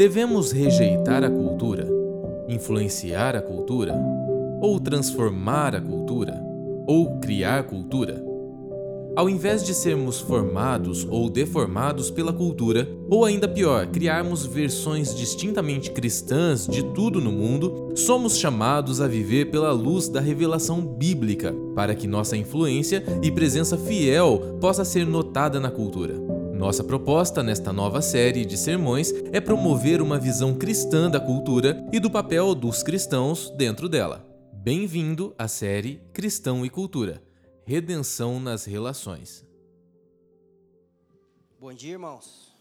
Devemos rejeitar a cultura, influenciar a cultura, ou transformar a cultura, ou criar cultura? Ao invés de sermos formados ou deformados pela cultura, ou ainda pior, criarmos versões distintamente cristãs de tudo no mundo, somos chamados a viver pela luz da revelação bíblica, para que nossa influência e presença fiel possa ser notada na cultura. Nossa proposta nesta nova série de sermões é promover uma visão cristã da cultura e do papel dos cristãos dentro dela. Bem-vindo à série Cristão e Cultura Redenção nas relações. Bom dia, irmãos.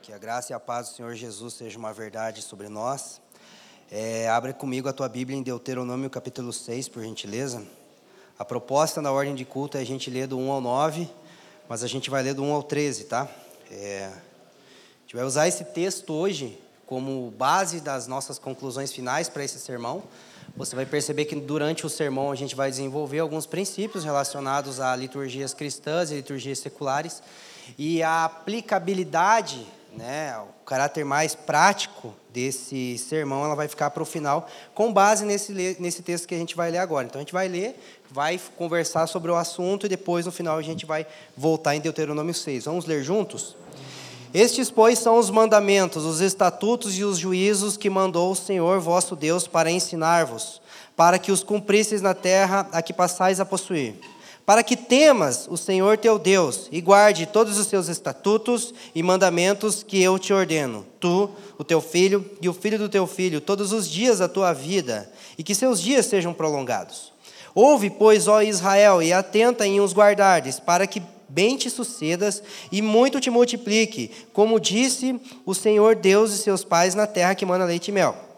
Que a graça e a paz do Senhor Jesus seja uma verdade sobre nós. É, abre comigo a tua Bíblia em Deuteronômio capítulo 6, por gentileza. A proposta na ordem de culto é a gente ler do 1 ao 9, mas a gente vai ler do 1 ao 13, tá? É, a gente vai usar esse texto hoje como base das nossas conclusões finais para esse sermão você vai perceber que durante o sermão a gente vai desenvolver alguns princípios relacionados a liturgias cristãs e liturgias seculares e a aplicabilidade, né, o caráter mais prático desse sermão, ela vai ficar para o final com base nesse nesse texto que a gente vai ler agora. Então a gente vai ler, vai conversar sobre o assunto e depois no final a gente vai voltar em Deuteronômio 6. Vamos ler juntos? Estes, pois, são os mandamentos, os estatutos e os juízos que mandou o Senhor vosso Deus para ensinar-vos, para que os cumprisseis na terra a que passais a possuir. Para que temas o Senhor teu Deus e guarde todos os seus estatutos e mandamentos que eu te ordeno, tu, o teu filho e o filho do teu filho, todos os dias da tua vida, e que seus dias sejam prolongados. Ouve, pois, ó Israel, e atenta em os guardares, para que bem te sucedas e muito te multiplique, como disse o Senhor Deus e seus pais na terra que manda leite e mel.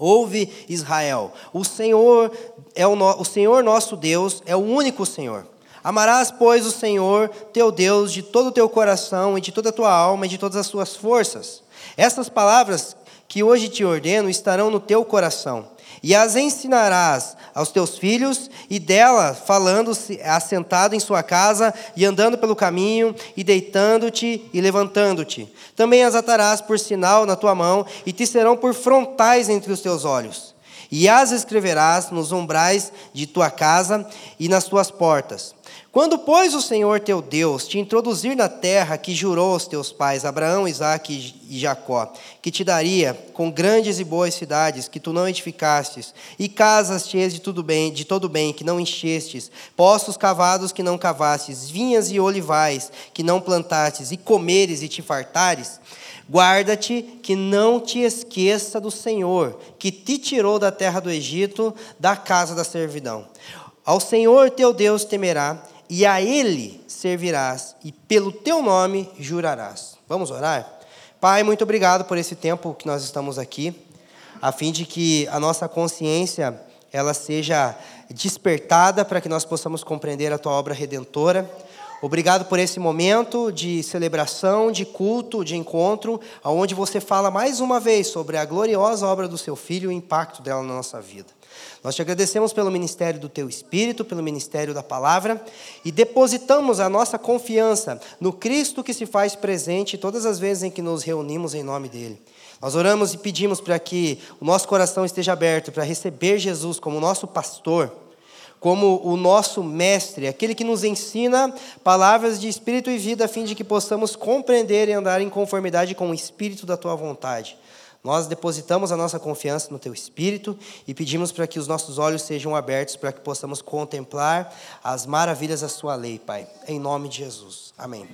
Ouve, Israel, o Senhor é o, no, o Senhor nosso Deus é o único Senhor. Amarás, pois, o Senhor teu Deus de todo o teu coração e de toda a tua alma e de todas as tuas forças. Essas palavras que hoje te ordeno estarão no teu coração e as ensinarás aos teus filhos, e dela falando assentado em sua casa, e andando pelo caminho, e deitando-te e levantando-te. Também as atarás por sinal na tua mão, e te serão por frontais entre os teus olhos. E as escreverás nos umbrais de tua casa e nas tuas portas. Quando, pois, o Senhor teu Deus te introduzir na terra que jurou aos teus pais, Abraão, Isaque e Jacó, que te daria com grandes e boas cidades que tu não edificastes, e casas cheias de tudo bem, de todo bem que não enchestes, poços cavados que não cavastes, vinhas e olivais que não plantastes, e comeres e te fartares, Guarda-te que não te esqueça do Senhor, que te tirou da terra do Egito, da casa da servidão. Ao Senhor teu Deus temerá, e a Ele servirás, e pelo teu nome jurarás. Vamos orar? Pai, muito obrigado por esse tempo que nós estamos aqui, a fim de que a nossa consciência ela seja despertada para que nós possamos compreender a tua obra redentora. Obrigado por esse momento de celebração, de culto, de encontro, aonde você fala mais uma vez sobre a gloriosa obra do seu filho e o impacto dela na nossa vida. Nós te agradecemos pelo ministério do teu Espírito, pelo ministério da palavra e depositamos a nossa confiança no Cristo que se faz presente todas as vezes em que nos reunimos em nome dele. Nós oramos e pedimos para que o nosso coração esteja aberto para receber Jesus como nosso pastor, como o nosso mestre, aquele que nos ensina palavras de espírito e vida a fim de que possamos compreender e andar em conformidade com o espírito da tua vontade. Nós depositamos a nossa confiança no Teu Espírito e pedimos para que os nossos olhos sejam abertos para que possamos contemplar as maravilhas da Sua lei, Pai. Em nome de Jesus. Amém.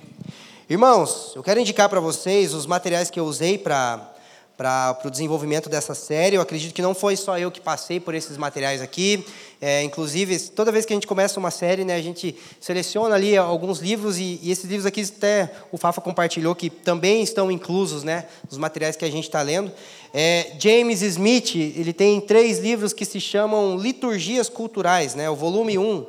Irmãos, eu quero indicar para vocês os materiais que eu usei para para o desenvolvimento dessa série. Eu acredito que não foi só eu que passei por esses materiais aqui. É, inclusive, toda vez que a gente começa uma série, né, a gente seleciona ali alguns livros e, e, esses livros aqui até o Fafa compartilhou que também estão inclusos, né, nos materiais que a gente está lendo. É, James Smith ele tem três livros que se chamam Liturgias Culturais, né, o volume 1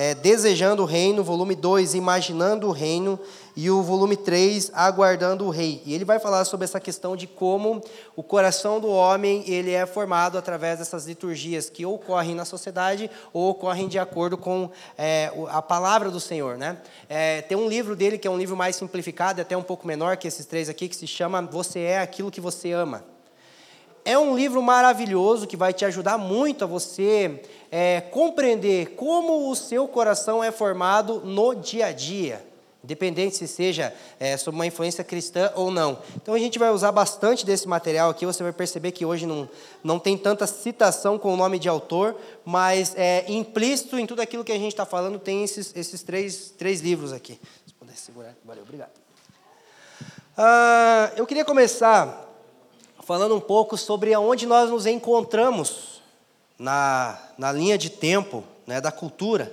é, Desejando o Reino, volume 2, Imaginando o Reino, e o volume 3, Aguardando o Rei. E ele vai falar sobre essa questão de como o coração do homem ele é formado através dessas liturgias que ocorrem na sociedade ou ocorrem de acordo com é, a palavra do Senhor. Né? É, tem um livro dele que é um livro mais simplificado, até um pouco menor que esses três aqui, que se chama Você é aquilo que você ama. É um livro maravilhoso que vai te ajudar muito a você é, compreender como o seu coração é formado no dia a dia, independente se seja é, sob uma influência cristã ou não. Então a gente vai usar bastante desse material aqui. Você vai perceber que hoje não, não tem tanta citação com o nome de autor, mas é, implícito em tudo aquilo que a gente está falando tem esses, esses três, três livros aqui. Se puder segurar, valeu, obrigado. Ah, eu queria começar falando um pouco sobre aonde nós nos encontramos na, na linha de tempo né, da cultura,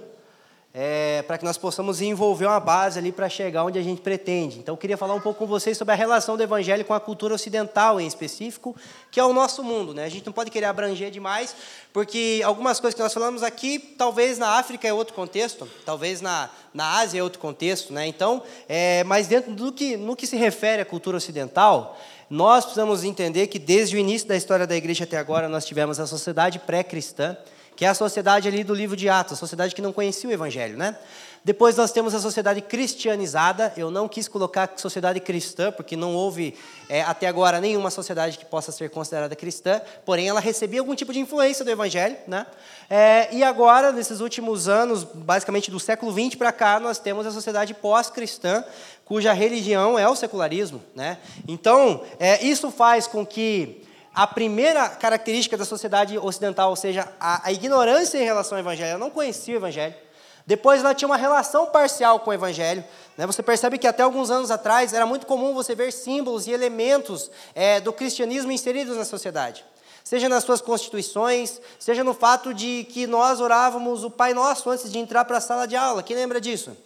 é, para que nós possamos envolver uma base ali para chegar onde a gente pretende. Então, eu queria falar um pouco com vocês sobre a relação do Evangelho com a cultura ocidental, em específico, que é o nosso mundo. Né? A gente não pode querer abranger demais, porque algumas coisas que nós falamos aqui, talvez na África é outro contexto, talvez na, na Ásia é outro contexto. Né? Então, é, mas dentro do que, no que se refere à cultura ocidental, nós precisamos entender que desde o início da história da igreja até agora nós tivemos a sociedade pré-cristã, que é a sociedade ali do livro de Atos, a sociedade que não conhecia o evangelho, né? Depois nós temos a sociedade cristianizada. Eu não quis colocar sociedade cristã, porque não houve é, até agora nenhuma sociedade que possa ser considerada cristã, porém ela recebia algum tipo de influência do Evangelho. Né? É, e agora, nesses últimos anos, basicamente do século XX para cá, nós temos a sociedade pós-cristã, cuja religião é o secularismo. Né? Então, é, isso faz com que a primeira característica da sociedade ocidental, ou seja, a, a ignorância em relação ao Evangelho, ela não conhecia o Evangelho, depois ela tinha uma relação parcial com o Evangelho. Né? Você percebe que até alguns anos atrás era muito comum você ver símbolos e elementos é, do cristianismo inseridos na sociedade. Seja nas suas constituições, seja no fato de que nós orávamos o Pai Nosso antes de entrar para a sala de aula. Quem lembra disso?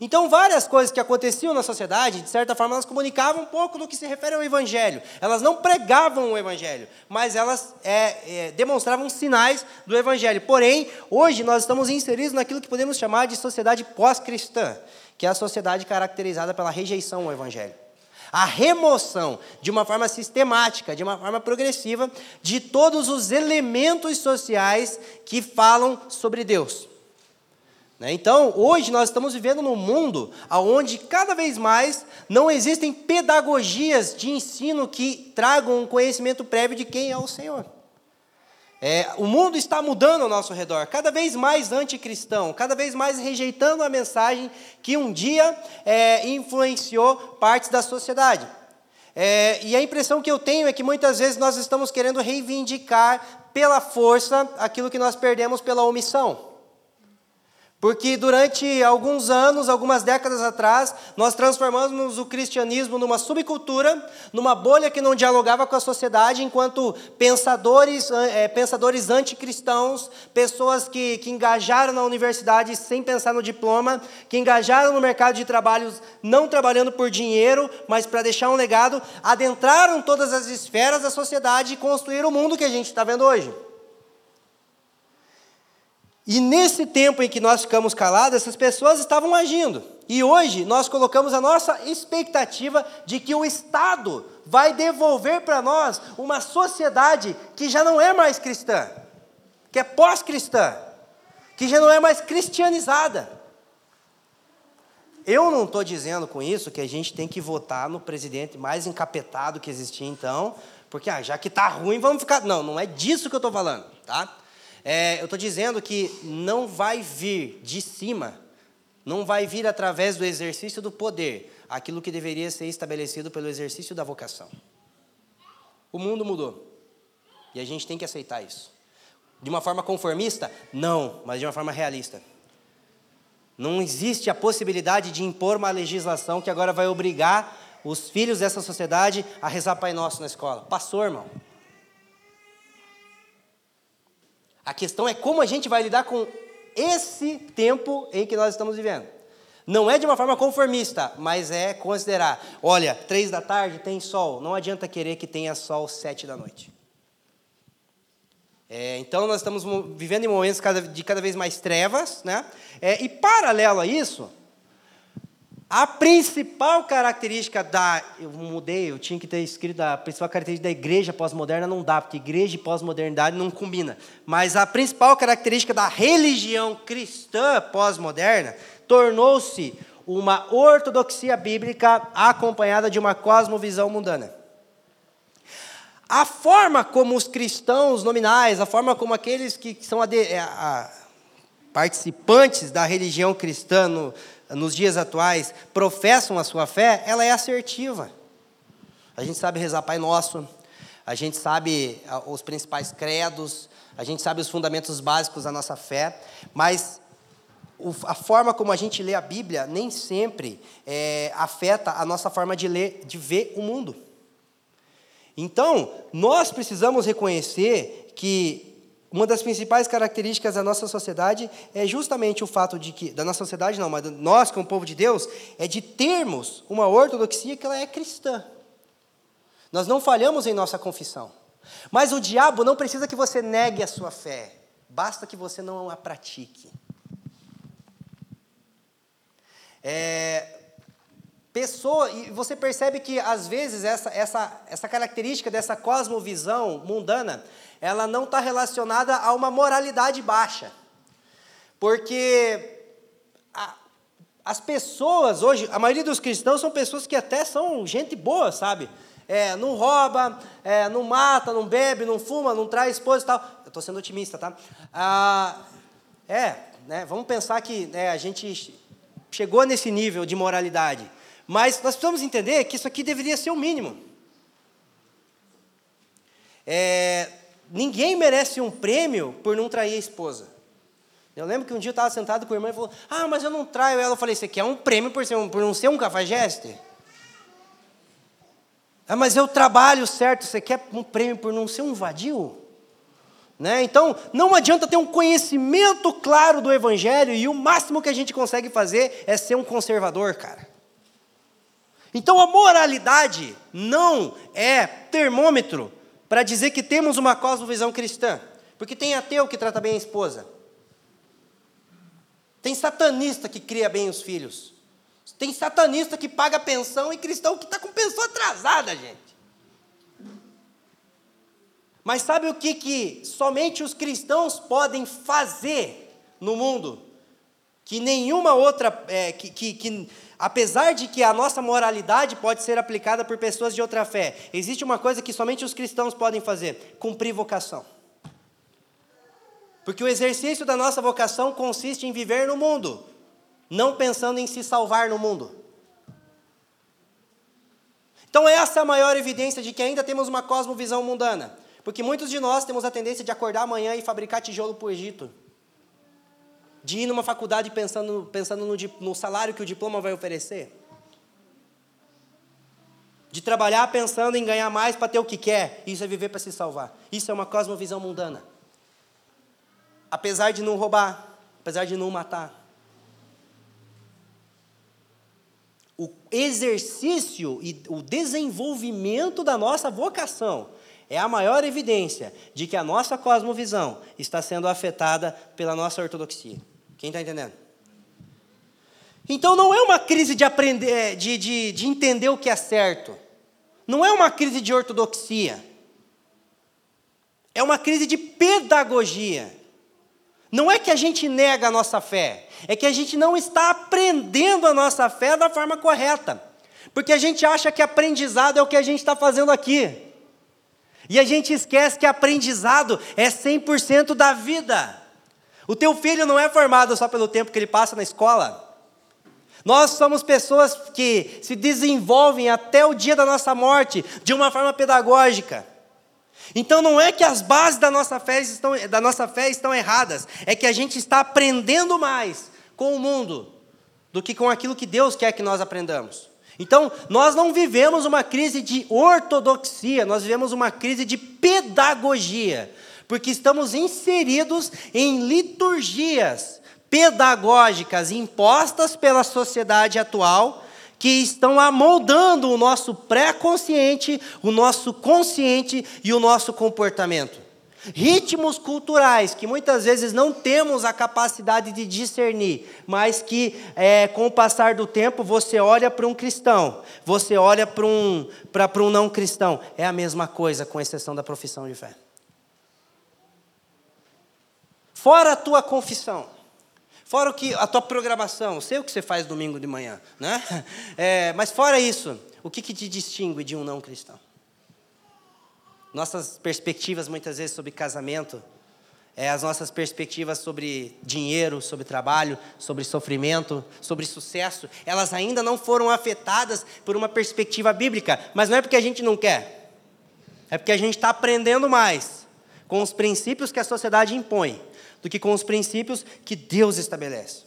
Então, várias coisas que aconteciam na sociedade, de certa forma, elas comunicavam um pouco do que se refere ao Evangelho. Elas não pregavam o Evangelho, mas elas é, é, demonstravam sinais do Evangelho. Porém, hoje nós estamos inseridos naquilo que podemos chamar de sociedade pós-cristã, que é a sociedade caracterizada pela rejeição ao Evangelho. A remoção, de uma forma sistemática, de uma forma progressiva, de todos os elementos sociais que falam sobre Deus. Né? Então, hoje nós estamos vivendo num mundo onde cada vez mais não existem pedagogias de ensino que tragam um conhecimento prévio de quem é o Senhor. É, o mundo está mudando ao nosso redor, cada vez mais anticristão, cada vez mais rejeitando a mensagem que um dia é, influenciou partes da sociedade. É, e a impressão que eu tenho é que muitas vezes nós estamos querendo reivindicar pela força aquilo que nós perdemos pela omissão. Porque durante alguns anos, algumas décadas atrás, nós transformamos o cristianismo numa subcultura, numa bolha que não dialogava com a sociedade, enquanto pensadores, é, pensadores anticristãos, pessoas que, que engajaram na universidade sem pensar no diploma, que engajaram no mercado de trabalho não trabalhando por dinheiro, mas para deixar um legado, adentraram todas as esferas da sociedade e construíram o mundo que a gente está vendo hoje. E nesse tempo em que nós ficamos calados, essas pessoas estavam agindo. E hoje nós colocamos a nossa expectativa de que o Estado vai devolver para nós uma sociedade que já não é mais cristã, que é pós-cristã, que já não é mais cristianizada. Eu não estou dizendo com isso que a gente tem que votar no presidente mais encapetado que existia então, porque ah, já que está ruim, vamos ficar. Não, não é disso que eu estou falando, tá? É, eu estou dizendo que não vai vir de cima, não vai vir através do exercício do poder aquilo que deveria ser estabelecido pelo exercício da vocação. O mundo mudou e a gente tem que aceitar isso. De uma forma conformista? Não, mas de uma forma realista. Não existe a possibilidade de impor uma legislação que agora vai obrigar os filhos dessa sociedade a rezar Pai Nosso na escola. Passou, irmão. A questão é como a gente vai lidar com esse tempo em que nós estamos vivendo. Não é de uma forma conformista, mas é considerar: olha, três da tarde tem sol, não adianta querer que tenha sol sete da noite. É, então, nós estamos vivendo em momentos de cada vez mais trevas, né? É, e paralelo a isso, a principal característica da. Eu mudei, eu tinha que ter escrito a principal característica da igreja pós-moderna, não dá, porque igreja e pós-modernidade não combina. Mas a principal característica da religião cristã pós-moderna tornou-se uma ortodoxia bíblica acompanhada de uma cosmovisão mundana. A forma como os cristãos nominais, a forma como aqueles que são a, a, participantes da religião cristã no, nos dias atuais professam a sua fé, ela é assertiva. A gente sabe rezar Pai Nosso, a gente sabe ah, os principais credos, a gente sabe os fundamentos básicos da nossa fé, mas a forma como a gente lê a Bíblia nem sempre é, afeta a nossa forma de ler, de ver o mundo. Então, nós precisamos reconhecer que uma das principais características da nossa sociedade é justamente o fato de que, da nossa sociedade não, mas nós como povo de Deus, é de termos uma ortodoxia que ela é cristã. Nós não falhamos em nossa confissão. Mas o diabo não precisa que você negue a sua fé, basta que você não a pratique. É, pessoa, e você percebe que às vezes essa, essa, essa característica dessa cosmovisão mundana, ela não está relacionada a uma moralidade baixa. Porque a, as pessoas hoje, a maioria dos cristãos são pessoas que até são gente boa, sabe? É, não rouba, é, não mata, não bebe, não fuma, não traz esposa e tal. Eu estou sendo otimista, tá? Ah, é, né, vamos pensar que né, a gente chegou nesse nível de moralidade. Mas nós precisamos entender que isso aqui deveria ser o mínimo. É, ninguém merece um prêmio por não trair a esposa. Eu lembro que um dia eu estava sentado com a irmã e falou: Ah, mas eu não traio ela. Eu falei: Você quer um prêmio por, ser um, por não ser um cafajeste? Ah, mas eu trabalho certo. Você quer um prêmio por não ser um vadio? Né? Então, não adianta ter um conhecimento claro do Evangelho e o máximo que a gente consegue fazer é ser um conservador, cara. Então, a moralidade não é termômetro para dizer que temos uma cosmovisão cristã. Porque tem ateu que trata bem a esposa. Tem satanista que cria bem os filhos. Tem satanista que paga pensão e cristão que está com pensão atrasada, gente. Mas sabe o que, que somente os cristãos podem fazer no mundo? Que nenhuma outra, é, que, que, que apesar de que a nossa moralidade pode ser aplicada por pessoas de outra fé, existe uma coisa que somente os cristãos podem fazer: cumprir vocação. Porque o exercício da nossa vocação consiste em viver no mundo, não pensando em se salvar no mundo. Então, essa é a maior evidência de que ainda temos uma cosmovisão mundana. Porque muitos de nós temos a tendência de acordar amanhã e fabricar tijolo para o Egito de ir numa faculdade pensando, pensando no, no salário que o diploma vai oferecer. De trabalhar pensando em ganhar mais para ter o que quer. Isso é viver para se salvar. Isso é uma cosmovisão mundana. Apesar de não roubar, apesar de não matar. O exercício e o desenvolvimento da nossa vocação é a maior evidência de que a nossa cosmovisão está sendo afetada pela nossa ortodoxia. Quem está entendendo? Então não é uma crise de aprender, é, de, de, de entender o que é certo. Não é uma crise de ortodoxia. É uma crise de pedagogia. Não é que a gente nega a nossa fé, é que a gente não está aprendendo a nossa fé da forma correta. Porque a gente acha que aprendizado é o que a gente está fazendo aqui. E a gente esquece que aprendizado é 100% da vida. O teu filho não é formado só pelo tempo que ele passa na escola. Nós somos pessoas que se desenvolvem até o dia da nossa morte de uma forma pedagógica. Então não é que as bases da nossa fé estão, da nossa fé estão erradas, é que a gente está aprendendo mais com o mundo do que com aquilo que Deus quer que nós aprendamos. Então, nós não vivemos uma crise de ortodoxia, nós vivemos uma crise de pedagogia porque estamos inseridos em liturgias pedagógicas impostas pela sociedade atual que estão amoldando o nosso pré-consciente, o nosso consciente e o nosso comportamento. ritmos culturais que muitas vezes não temos a capacidade de discernir, mas que é, com o passar do tempo você olha para um cristão, você olha para um, para um não cristão, é a mesma coisa, com exceção da profissão de fé. Fora a tua confissão, fora o que a tua programação, sei o que você faz domingo de manhã, né? É, mas fora isso, o que, que te distingue de um não cristão? Nossas perspectivas, muitas vezes, sobre casamento, é, as nossas perspectivas sobre dinheiro, sobre trabalho, sobre sofrimento, sobre sucesso, elas ainda não foram afetadas por uma perspectiva bíblica, mas não é porque a gente não quer, é porque a gente está aprendendo mais com os princípios que a sociedade impõe do que com os princípios que Deus estabelece.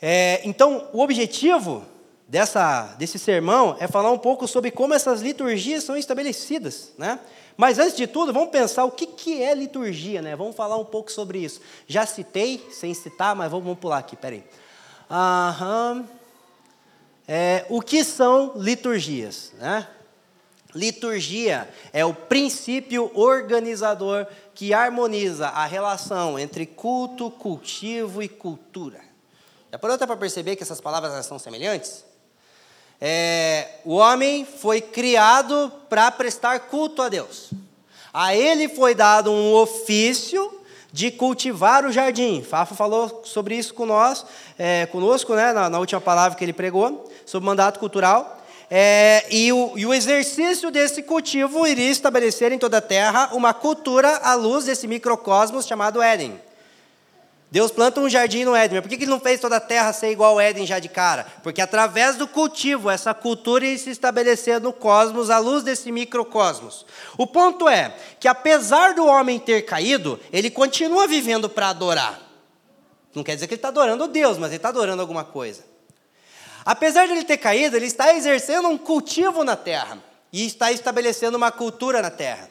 É, então, o objetivo dessa, desse sermão é falar um pouco sobre como essas liturgias são estabelecidas, né? Mas antes de tudo, vamos pensar o que, que é liturgia, né? Vamos falar um pouco sobre isso. Já citei, sem citar, mas vamos, vamos pular aqui, peraí. Aham. É, o que são liturgias, né? Liturgia é o princípio organizador que harmoniza a relação entre culto, cultivo e cultura. Já parou para perceber que essas palavras são semelhantes? É, o homem foi criado para prestar culto a Deus. A ele foi dado um ofício de cultivar o jardim. Fafo falou sobre isso com nós, é, conosco, né, na, na, última palavra que ele pregou, sobre o mandato cultural. É, e, o, e o exercício desse cultivo iria estabelecer em toda a terra uma cultura à luz desse microcosmos chamado Éden. Deus planta um jardim no Éden, mas por que ele não fez toda a terra ser igual ao Éden já de cara? Porque através do cultivo, essa cultura ia se estabelecer no cosmos, à luz desse microcosmos. O ponto é que, apesar do homem ter caído, ele continua vivendo para adorar. Não quer dizer que ele está adorando Deus, mas ele está adorando alguma coisa. Apesar de ele ter caído, ele está exercendo um cultivo na terra e está estabelecendo uma cultura na terra.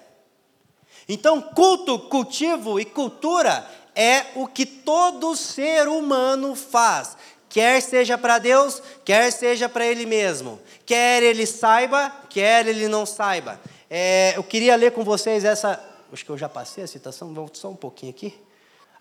Então, culto, cultivo e cultura é o que todo ser humano faz, quer seja para Deus, quer seja para ele mesmo, quer ele saiba, quer ele não saiba. É, eu queria ler com vocês essa, acho que eu já passei a citação, vamos só um pouquinho aqui.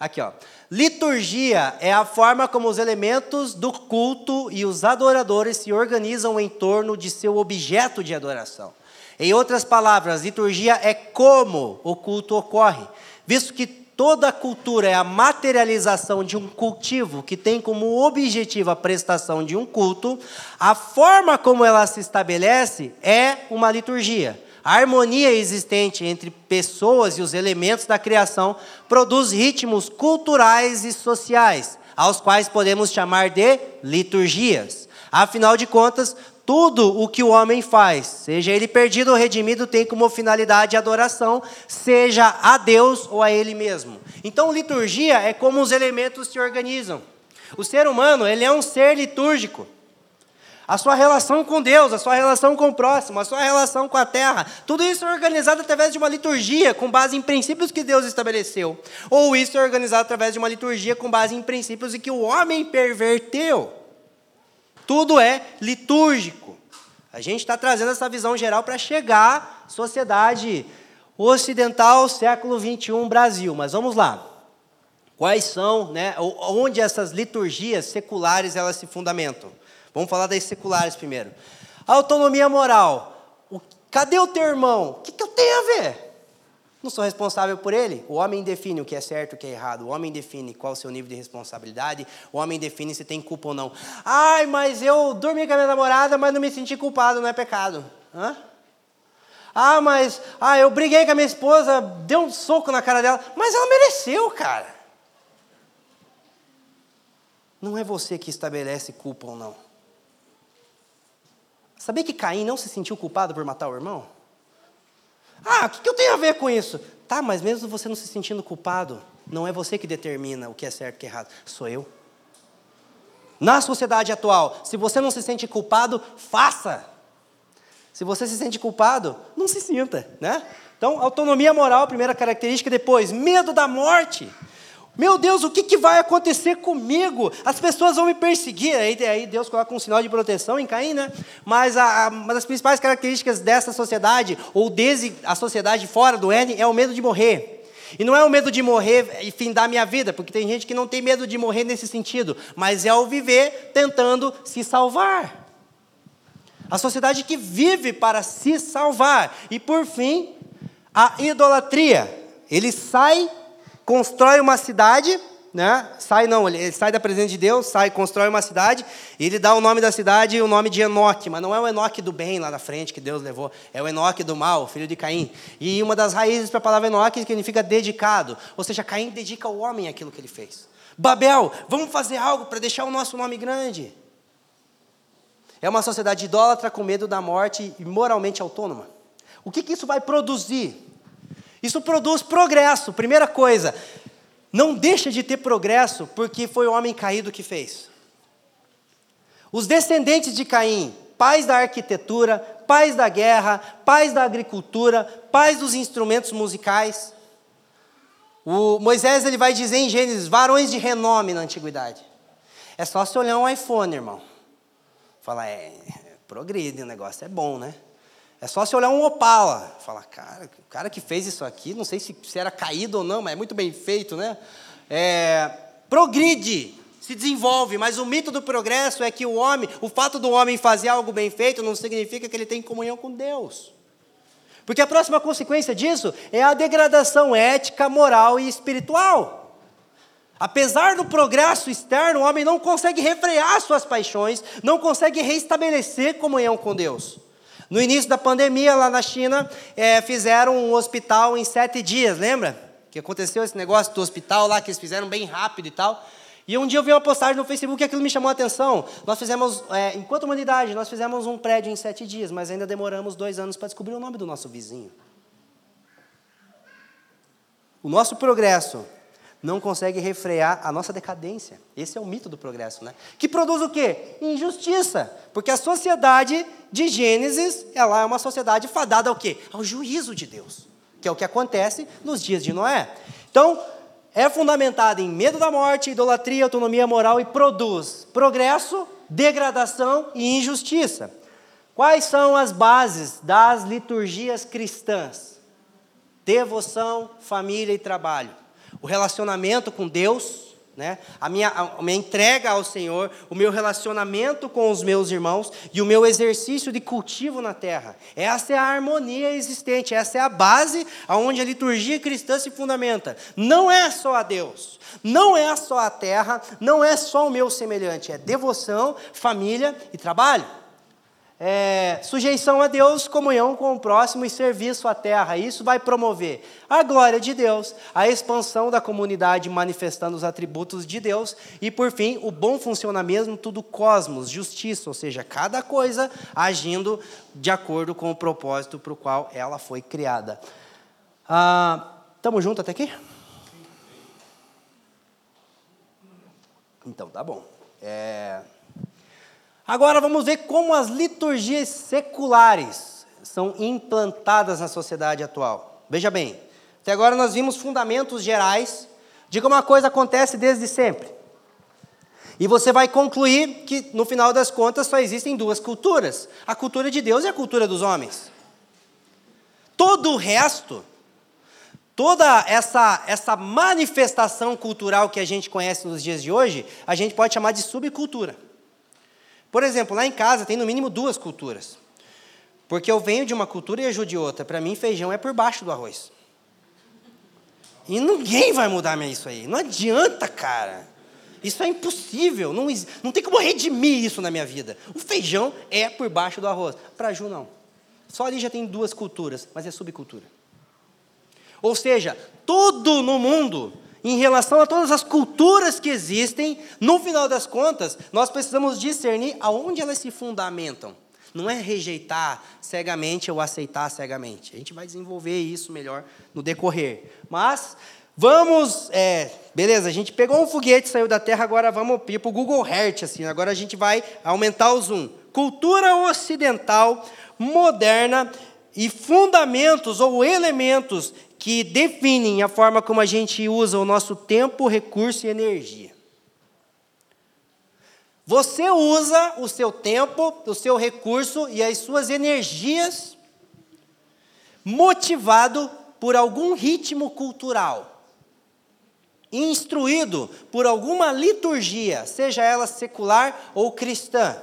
Aqui, ó. Liturgia é a forma como os elementos do culto e os adoradores se organizam em torno de seu objeto de adoração. Em outras palavras, liturgia é como o culto ocorre, visto que Toda cultura é a materialização de um cultivo que tem como objetivo a prestação de um culto. A forma como ela se estabelece é uma liturgia. A harmonia existente entre pessoas e os elementos da criação produz ritmos culturais e sociais, aos quais podemos chamar de liturgias. Afinal de contas, tudo o que o homem faz, seja ele perdido ou redimido, tem como finalidade adoração, seja a Deus ou a ele mesmo. Então, liturgia é como os elementos se organizam. O ser humano, ele é um ser litúrgico. A sua relação com Deus, a sua relação com o próximo, a sua relação com a terra, tudo isso é organizado através de uma liturgia com base em princípios que Deus estabeleceu. Ou isso é organizado através de uma liturgia com base em princípios em que o homem perverteu. Tudo é litúrgico. A gente está trazendo essa visão geral para chegar à sociedade ocidental, século 21, Brasil. Mas vamos lá. Quais são, né, onde essas liturgias seculares elas se fundamentam? Vamos falar das seculares primeiro. Autonomia moral. O, cadê o teu irmão? O que, que eu tenho a ver? Não sou responsável por ele. O homem define o que é certo e o que é errado. O homem define qual é o seu nível de responsabilidade. O homem define se tem culpa ou não. Ai, mas eu dormi com a minha namorada, mas não me senti culpado, não é pecado. Hã? Ah, mas ah, eu briguei com a minha esposa, deu um soco na cara dela, mas ela mereceu, cara. Não é você que estabelece culpa ou não. Sabia que Caim não se sentiu culpado por matar o irmão? Ah, o que eu tenho a ver com isso? Tá, mas mesmo você não se sentindo culpado, não é você que determina o que é certo e o que é errado, sou eu. Na sociedade atual, se você não se sente culpado, faça. Se você se sente culpado, não se sinta, né? Então, autonomia moral, primeira característica, depois, medo da morte. Meu Deus, o que, que vai acontecer comigo? As pessoas vão me perseguir. Aí, aí Deus coloca um sinal de proteção em Caim, né? Mas a, a, uma das principais características dessa sociedade, ou desde a sociedade fora do Éden, é o medo de morrer. E não é o medo de morrer e findar minha vida, porque tem gente que não tem medo de morrer nesse sentido, mas é o viver tentando se salvar. A sociedade que vive para se salvar. E por fim, a idolatria. Ele sai, constrói uma cidade, né? Sai não, ele sai da presença de Deus, sai, constrói uma cidade, e ele dá o nome da cidade o nome de Enoque, mas não é o Enoque do bem lá na frente que Deus levou, é o Enoque do mal, filho de Caim. E uma das raízes para a palavra Enoque significa dedicado, ou seja, Caim dedica ao homem aquilo que ele fez. Babel, vamos fazer algo para deixar o nosso nome grande. É uma sociedade idólatra com medo da morte e moralmente autônoma. O que, que isso vai produzir? Isso produz progresso. Primeira coisa, não deixa de ter progresso porque foi o homem caído que fez. Os descendentes de Caim, pais da arquitetura, pais da guerra, pais da agricultura, pais dos instrumentos musicais. O Moisés ele vai dizer em Gênesis, varões de renome na antiguidade. É só se olhar um iPhone, irmão. Falar, é, progride, o negócio é bom, né? É só se olhar um Opala. Falar, cara, o cara que fez isso aqui, não sei se, se era caído ou não, mas é muito bem feito, né? É, progride, se desenvolve, mas o mito do progresso é que o homem, o fato do homem fazer algo bem feito não significa que ele tem comunhão com Deus. Porque a próxima consequência disso é a degradação ética, moral e espiritual. Apesar do progresso externo, o homem não consegue refrear suas paixões, não consegue reestabelecer comunhão com Deus. No início da pandemia, lá na China, é, fizeram um hospital em sete dias, lembra? Que aconteceu esse negócio do hospital lá, que eles fizeram bem rápido e tal. E um dia eu vi uma postagem no Facebook e aquilo me chamou a atenção. Nós fizemos, é, enquanto humanidade, nós fizemos um prédio em sete dias, mas ainda demoramos dois anos para descobrir o nome do nosso vizinho. O nosso progresso não consegue refrear a nossa decadência. Esse é o mito do progresso, né? Que produz o quê? Injustiça. Porque a sociedade de Gênesis, ela é uma sociedade fadada ao quê? Ao juízo de Deus, que é o que acontece nos dias de Noé. Então, é fundamentada em medo da morte, idolatria, autonomia moral e produz progresso, degradação e injustiça. Quais são as bases das liturgias cristãs? Devoção, família e trabalho o relacionamento com Deus, né? a, minha, a minha entrega ao Senhor, o meu relacionamento com os meus irmãos e o meu exercício de cultivo na terra. Essa é a harmonia existente, essa é a base aonde a liturgia cristã se fundamenta. Não é só a Deus, não é só a terra, não é só o meu semelhante, é devoção, família e trabalho é, sujeição a Deus, comunhão com o próximo e serviço à terra. Isso vai promover a glória de Deus, a expansão da comunidade manifestando os atributos de Deus e, por fim, o bom funcionamento do cosmos, justiça, ou seja, cada coisa agindo de acordo com o propósito para o qual ela foi criada. Estamos ah, juntos até aqui? Então, tá bom. É... Agora vamos ver como as liturgias seculares são implantadas na sociedade atual. Veja bem, até agora nós vimos fundamentos gerais de como a coisa acontece desde sempre. E você vai concluir que, no final das contas, só existem duas culturas: a cultura de Deus e a cultura dos homens. Todo o resto, toda essa, essa manifestação cultural que a gente conhece nos dias de hoje, a gente pode chamar de subcultura. Por exemplo, lá em casa tem no mínimo duas culturas. Porque eu venho de uma cultura e ajudo de outra. Para mim, feijão é por baixo do arroz. E ninguém vai mudar isso aí. Não adianta, cara. Isso é impossível. Não, não tem como redimir isso na minha vida. O feijão é por baixo do arroz. Para Ju, não. Só ali já tem duas culturas, mas é subcultura. Ou seja, tudo no mundo em relação a todas as culturas que existem, no final das contas, nós precisamos discernir aonde elas se fundamentam. Não é rejeitar cegamente ou aceitar cegamente. A gente vai desenvolver isso melhor no decorrer. Mas vamos, é, beleza? A gente pegou um foguete, saiu da Terra, agora vamos ir para o Google Earth, assim. Agora a gente vai aumentar o zoom. Cultura ocidental moderna e fundamentos ou elementos que definem a forma como a gente usa o nosso tempo, recurso e energia. Você usa o seu tempo, o seu recurso e as suas energias motivado por algum ritmo cultural, instruído por alguma liturgia, seja ela secular ou cristã.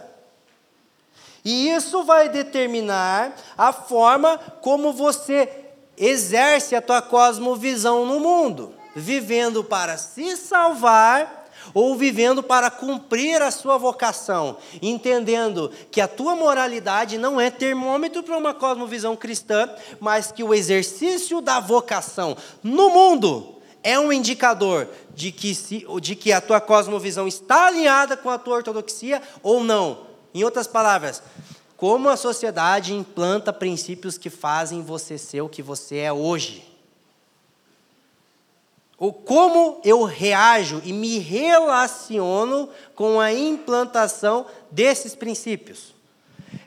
E isso vai determinar a forma como você exerce a tua cosmovisão no mundo, vivendo para se salvar ou vivendo para cumprir a sua vocação, entendendo que a tua moralidade não é termômetro para uma cosmovisão cristã, mas que o exercício da vocação no mundo é um indicador de que, se, de que a tua cosmovisão está alinhada com a tua ortodoxia ou não. Em outras palavras, como a sociedade implanta princípios que fazem você ser o que você é hoje. Ou como eu reajo e me relaciono com a implantação desses princípios.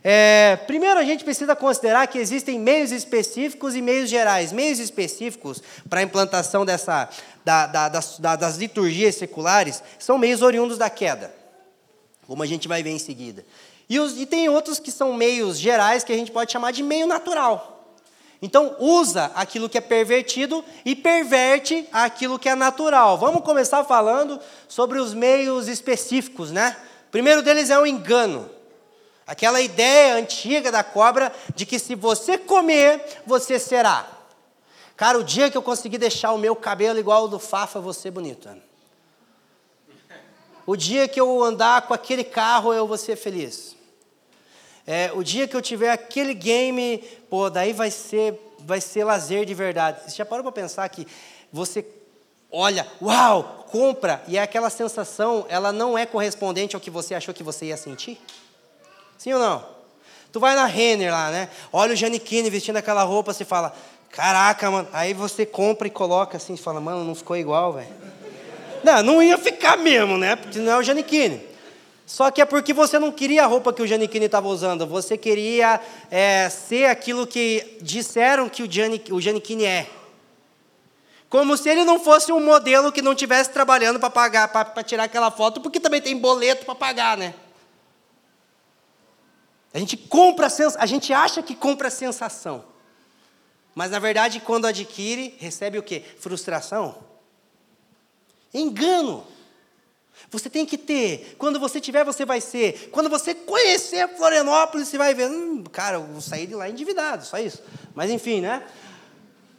É, primeiro, a gente precisa considerar que existem meios específicos e meios gerais. Meios específicos para a implantação dessa, da, da, da, das liturgias seculares são meios oriundos da queda, como a gente vai ver em seguida. E, os, e tem outros que são meios gerais que a gente pode chamar de meio natural. Então, usa aquilo que é pervertido e perverte aquilo que é natural. Vamos começar falando sobre os meios específicos, né? O primeiro deles é o engano. Aquela ideia antiga da cobra de que se você comer, você será. Cara, o dia que eu conseguir deixar o meu cabelo igual ao do Fafa, ser bonito. O dia que eu andar com aquele carro, eu vou ser feliz. É, o dia que eu tiver aquele game, pô, daí vai ser, vai ser lazer de verdade. Você já parou para pensar que você olha, uau, compra, e é aquela sensação, ela não é correspondente ao que você achou que você ia sentir? Sim ou não? Tu vai na Renner lá, né? Olha o Janikine vestindo aquela roupa, você fala, caraca, mano. Aí você compra e coloca assim, você fala, mano, não ficou igual, velho. Não, não ia ficar mesmo, né? Porque não é o Janikine. Só que é porque você não queria a roupa que o Giannichini estava usando, você queria é, ser aquilo que disseram que o, Gianni, o Giannichini é. Como se ele não fosse um modelo que não estivesse trabalhando para pagar, para tirar aquela foto, porque também tem boleto para pagar, né? A gente compra, a gente acha que compra a sensação. Mas na verdade, quando adquire, recebe o quê? Frustração. Engano. Você tem que ter. Quando você tiver, você vai ser. Quando você conhecer Florianópolis, você vai ver. Hum, cara, eu vou sair de lá endividado, só isso. Mas enfim, né?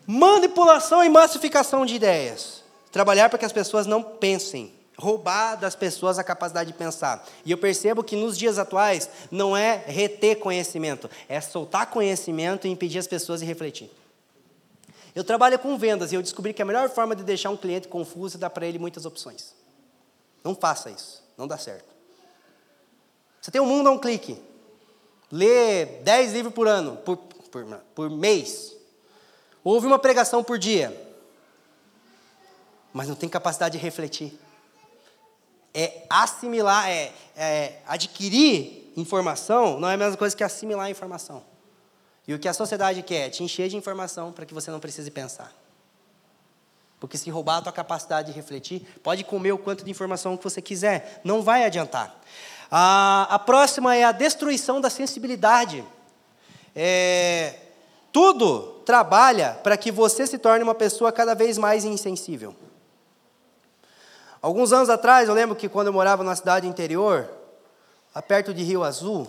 Manipulação e massificação de ideias. Trabalhar para que as pessoas não pensem. Roubar das pessoas a capacidade de pensar. E eu percebo que nos dias atuais não é reter conhecimento, é soltar conhecimento e impedir as pessoas de refletir. Eu trabalho com vendas e eu descobri que a melhor forma de deixar um cliente confuso é dar para ele muitas opções. Não faça isso, não dá certo. Você tem o um mundo a um clique. Lê 10 livros por ano, por, por, por mês. Ouve uma pregação por dia. Mas não tem capacidade de refletir. É assimilar, é, é adquirir informação não é a mesma coisa que assimilar informação. E o que a sociedade quer é te encher de informação para que você não precise pensar. Porque se roubar a tua capacidade de refletir, pode comer o quanto de informação que você quiser, não vai adiantar. A, a próxima é a destruição da sensibilidade. É, tudo trabalha para que você se torne uma pessoa cada vez mais insensível. Alguns anos atrás, eu lembro que quando eu morava na cidade interior, perto de Rio Azul,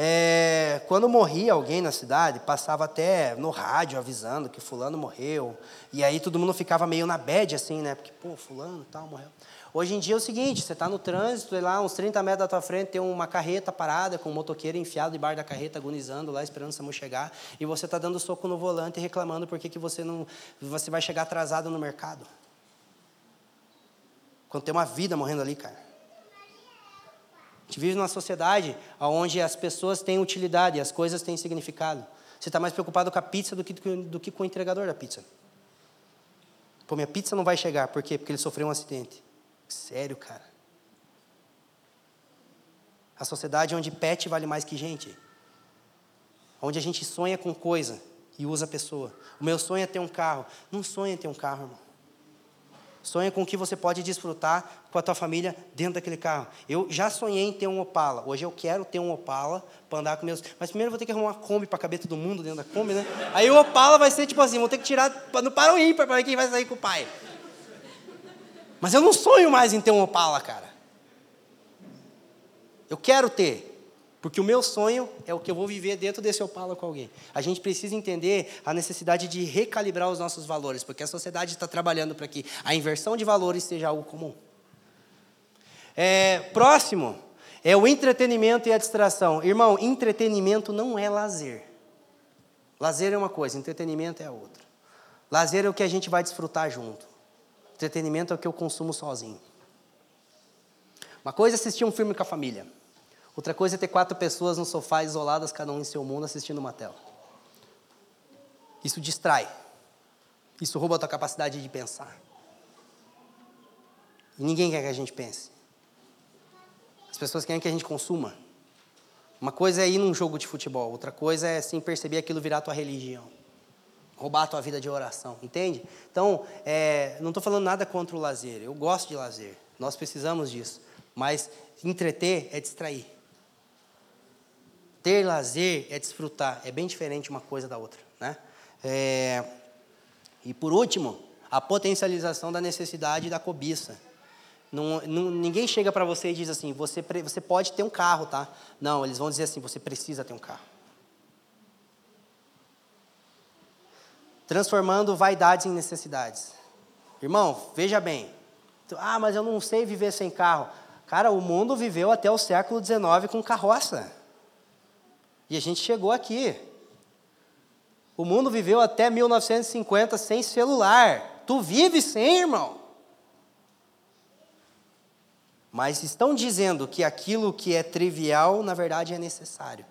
é, quando morria alguém na cidade, passava até no rádio avisando que fulano morreu. E aí todo mundo ficava meio na bad, assim, né? Porque, pô, fulano tal, morreu. Hoje em dia é o seguinte, você está no trânsito, lá uns 30 metros da tua frente tem uma carreta parada, com um motoqueiro enfiado debaixo da carreta, agonizando lá, esperando o SAMU chegar, e você está dando soco no volante e reclamando porque que você, não, você vai chegar atrasado no mercado. Quando tem uma vida morrendo ali, cara. A gente vive numa sociedade onde as pessoas têm utilidade, as coisas têm significado. Você está mais preocupado com a pizza do que, do que com o entregador da pizza. Pô, minha pizza não vai chegar. Por quê? Porque ele sofreu um acidente. Sério, cara. A sociedade onde pet vale mais que gente. Onde a gente sonha com coisa e usa a pessoa. O meu sonho é ter um carro. Não sonha em ter um carro, irmão. Sonha com o que você pode desfrutar com a tua família dentro daquele carro. Eu já sonhei em ter um Opala. Hoje eu quero ter um Opala para andar com meus. Mas primeiro eu vou ter que arrumar uma Kombi para caber todo mundo dentro da Kombi, né? Aí o Opala vai ser tipo assim: vou ter que tirar no para o ímpar para ver quem vai sair com o pai. Mas eu não sonho mais em ter um Opala, cara. Eu quero ter. Porque o meu sonho é o que eu vou viver dentro desse Opala com alguém. A gente precisa entender a necessidade de recalibrar os nossos valores, porque a sociedade está trabalhando para que a inversão de valores seja algo comum. É, próximo é o entretenimento e a distração. Irmão, entretenimento não é lazer. Lazer é uma coisa, entretenimento é outra. Lazer é o que a gente vai desfrutar junto. Entretenimento é o que eu consumo sozinho. Uma coisa é assistir um filme com a família. Outra coisa é ter quatro pessoas no sofá isoladas, cada um em seu mundo, assistindo uma tela. Isso distrai. Isso rouba a tua capacidade de pensar. E ninguém quer que a gente pense. As pessoas querem que a gente consuma. Uma coisa é ir num jogo de futebol, outra coisa é sim perceber aquilo virar tua religião. Roubar a tua vida de oração, entende? Então, é, não estou falando nada contra o lazer. Eu gosto de lazer. Nós precisamos disso. Mas entreter é distrair. Ter lazer é desfrutar, é bem diferente uma coisa da outra. Né? É, e por último, a potencialização da necessidade e da cobiça. Não, não, ninguém chega para você e diz assim, você, você pode ter um carro, tá? Não, eles vão dizer assim, você precisa ter um carro. Transformando vaidades em necessidades. Irmão, veja bem. Ah, mas eu não sei viver sem carro. Cara, o mundo viveu até o século XIX com carroça. E a gente chegou aqui. O mundo viveu até 1950 sem celular. Tu vive sem, irmão. Mas estão dizendo que aquilo que é trivial, na verdade, é necessário.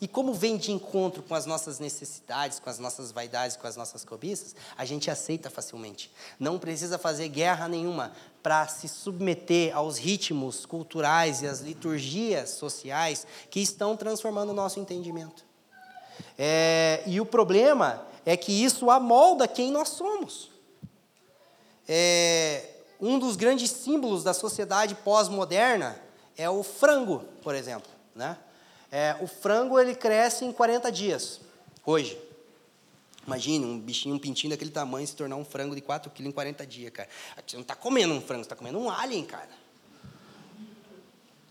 E como vem de encontro com as nossas necessidades, com as nossas vaidades, com as nossas cobiças, a gente aceita facilmente. Não precisa fazer guerra nenhuma para se submeter aos ritmos culturais e às liturgias sociais que estão transformando o nosso entendimento. É, e o problema é que isso amolda quem nós somos. É, um dos grandes símbolos da sociedade pós-moderna é o frango, por exemplo. Né? É, o frango ele cresce em 40 dias, hoje. Imagine um bichinho, um pintinho daquele tamanho se tornar um frango de 4 quilos em 40 dias, cara. Você não está comendo um frango, você está comendo um alien, cara.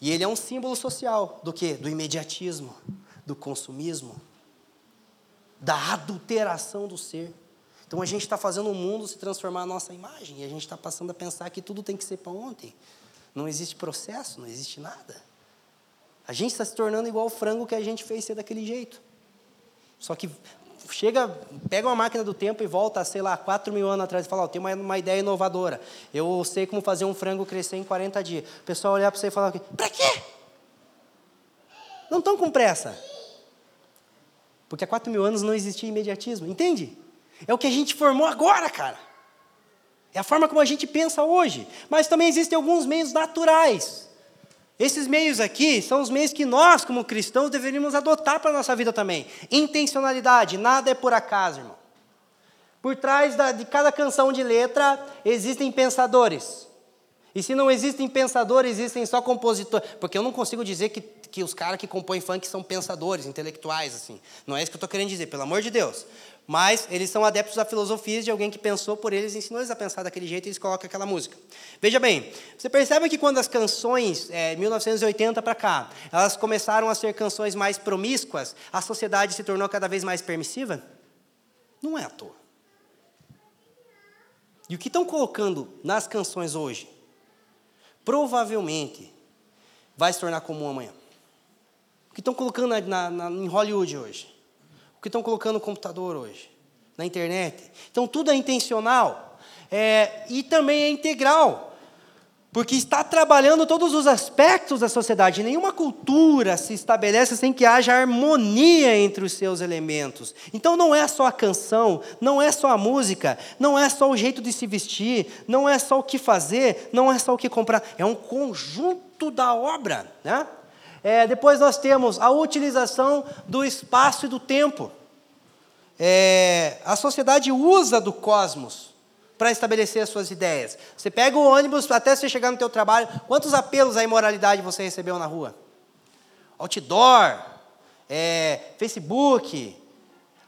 E ele é um símbolo social do quê? Do imediatismo, do consumismo, da adulteração do ser. Então a gente está fazendo o mundo se transformar a nossa imagem e a gente está passando a pensar que tudo tem que ser para ontem. Não existe processo, não existe nada. A gente está se tornando igual o frango que a gente fez ser daquele jeito. Só que chega, pega uma máquina do tempo e volta, sei lá, 4 mil anos atrás e fala, oh, tem uma, uma ideia inovadora. Eu sei como fazer um frango crescer em 40 dias. O pessoal olhar para você e falar, para quê? Não estão com pressa. Porque há 4 mil anos não existia imediatismo, entende? É o que a gente formou agora, cara. É a forma como a gente pensa hoje. Mas também existem alguns meios naturais esses meios aqui são os meios que nós, como cristãos, deveríamos adotar para a nossa vida também. Intencionalidade, nada é por acaso, irmão. Por trás da, de cada canção de letra existem pensadores. E se não existem pensadores, existem só compositores. Porque eu não consigo dizer que, que os caras que compõem funk são pensadores, intelectuais, assim. Não é isso que eu estou querendo dizer, pelo amor de Deus mas eles são adeptos da filosofia de alguém que pensou por eles, ensinou eles a pensar daquele jeito e eles colocam aquela música. Veja bem, você percebe que quando as canções, é, 1980 para cá, elas começaram a ser canções mais promíscuas, a sociedade se tornou cada vez mais permissiva? Não é à toa. E o que estão colocando nas canções hoje, provavelmente vai se tornar comum amanhã. O que estão colocando na, na, em Hollywood hoje o que estão colocando no computador hoje, na internet. Então, tudo é intencional é, e também é integral. Porque está trabalhando todos os aspectos da sociedade. Nenhuma cultura se estabelece sem que haja harmonia entre os seus elementos. Então não é só a canção, não é só a música, não é só o jeito de se vestir, não é só o que fazer, não é só o que comprar. É um conjunto da obra. Né? É, depois nós temos a utilização do espaço e do tempo. é, a sociedade usa do cosmos para estabelecer as suas ideias. Você pega o ônibus até você chegar no teu trabalho, quantos apelos à imoralidade você recebeu na rua? Outdoor, é, Facebook,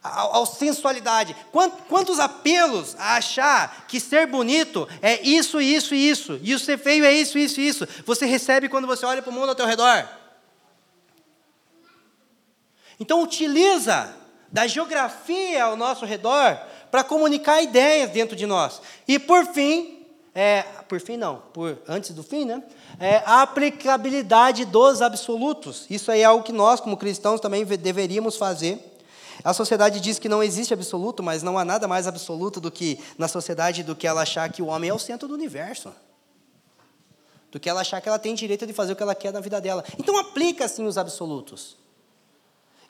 a sensualidade. Quantos apelos a achar que ser bonito é isso, isso e isso, e o ser feio é isso, isso e isso. Você recebe quando você olha para o mundo ao teu redor. Então utiliza da geografia ao nosso redor para comunicar ideias dentro de nós. E por fim, é, por fim não, por antes do fim, né? É, a aplicabilidade dos absolutos. Isso aí é algo que nós, como cristãos, também deveríamos fazer. A sociedade diz que não existe absoluto, mas não há nada mais absoluto do que na sociedade do que ela achar que o homem é o centro do universo. Do que ela achar que ela tem direito de fazer o que ela quer na vida dela. Então aplica assim os absolutos.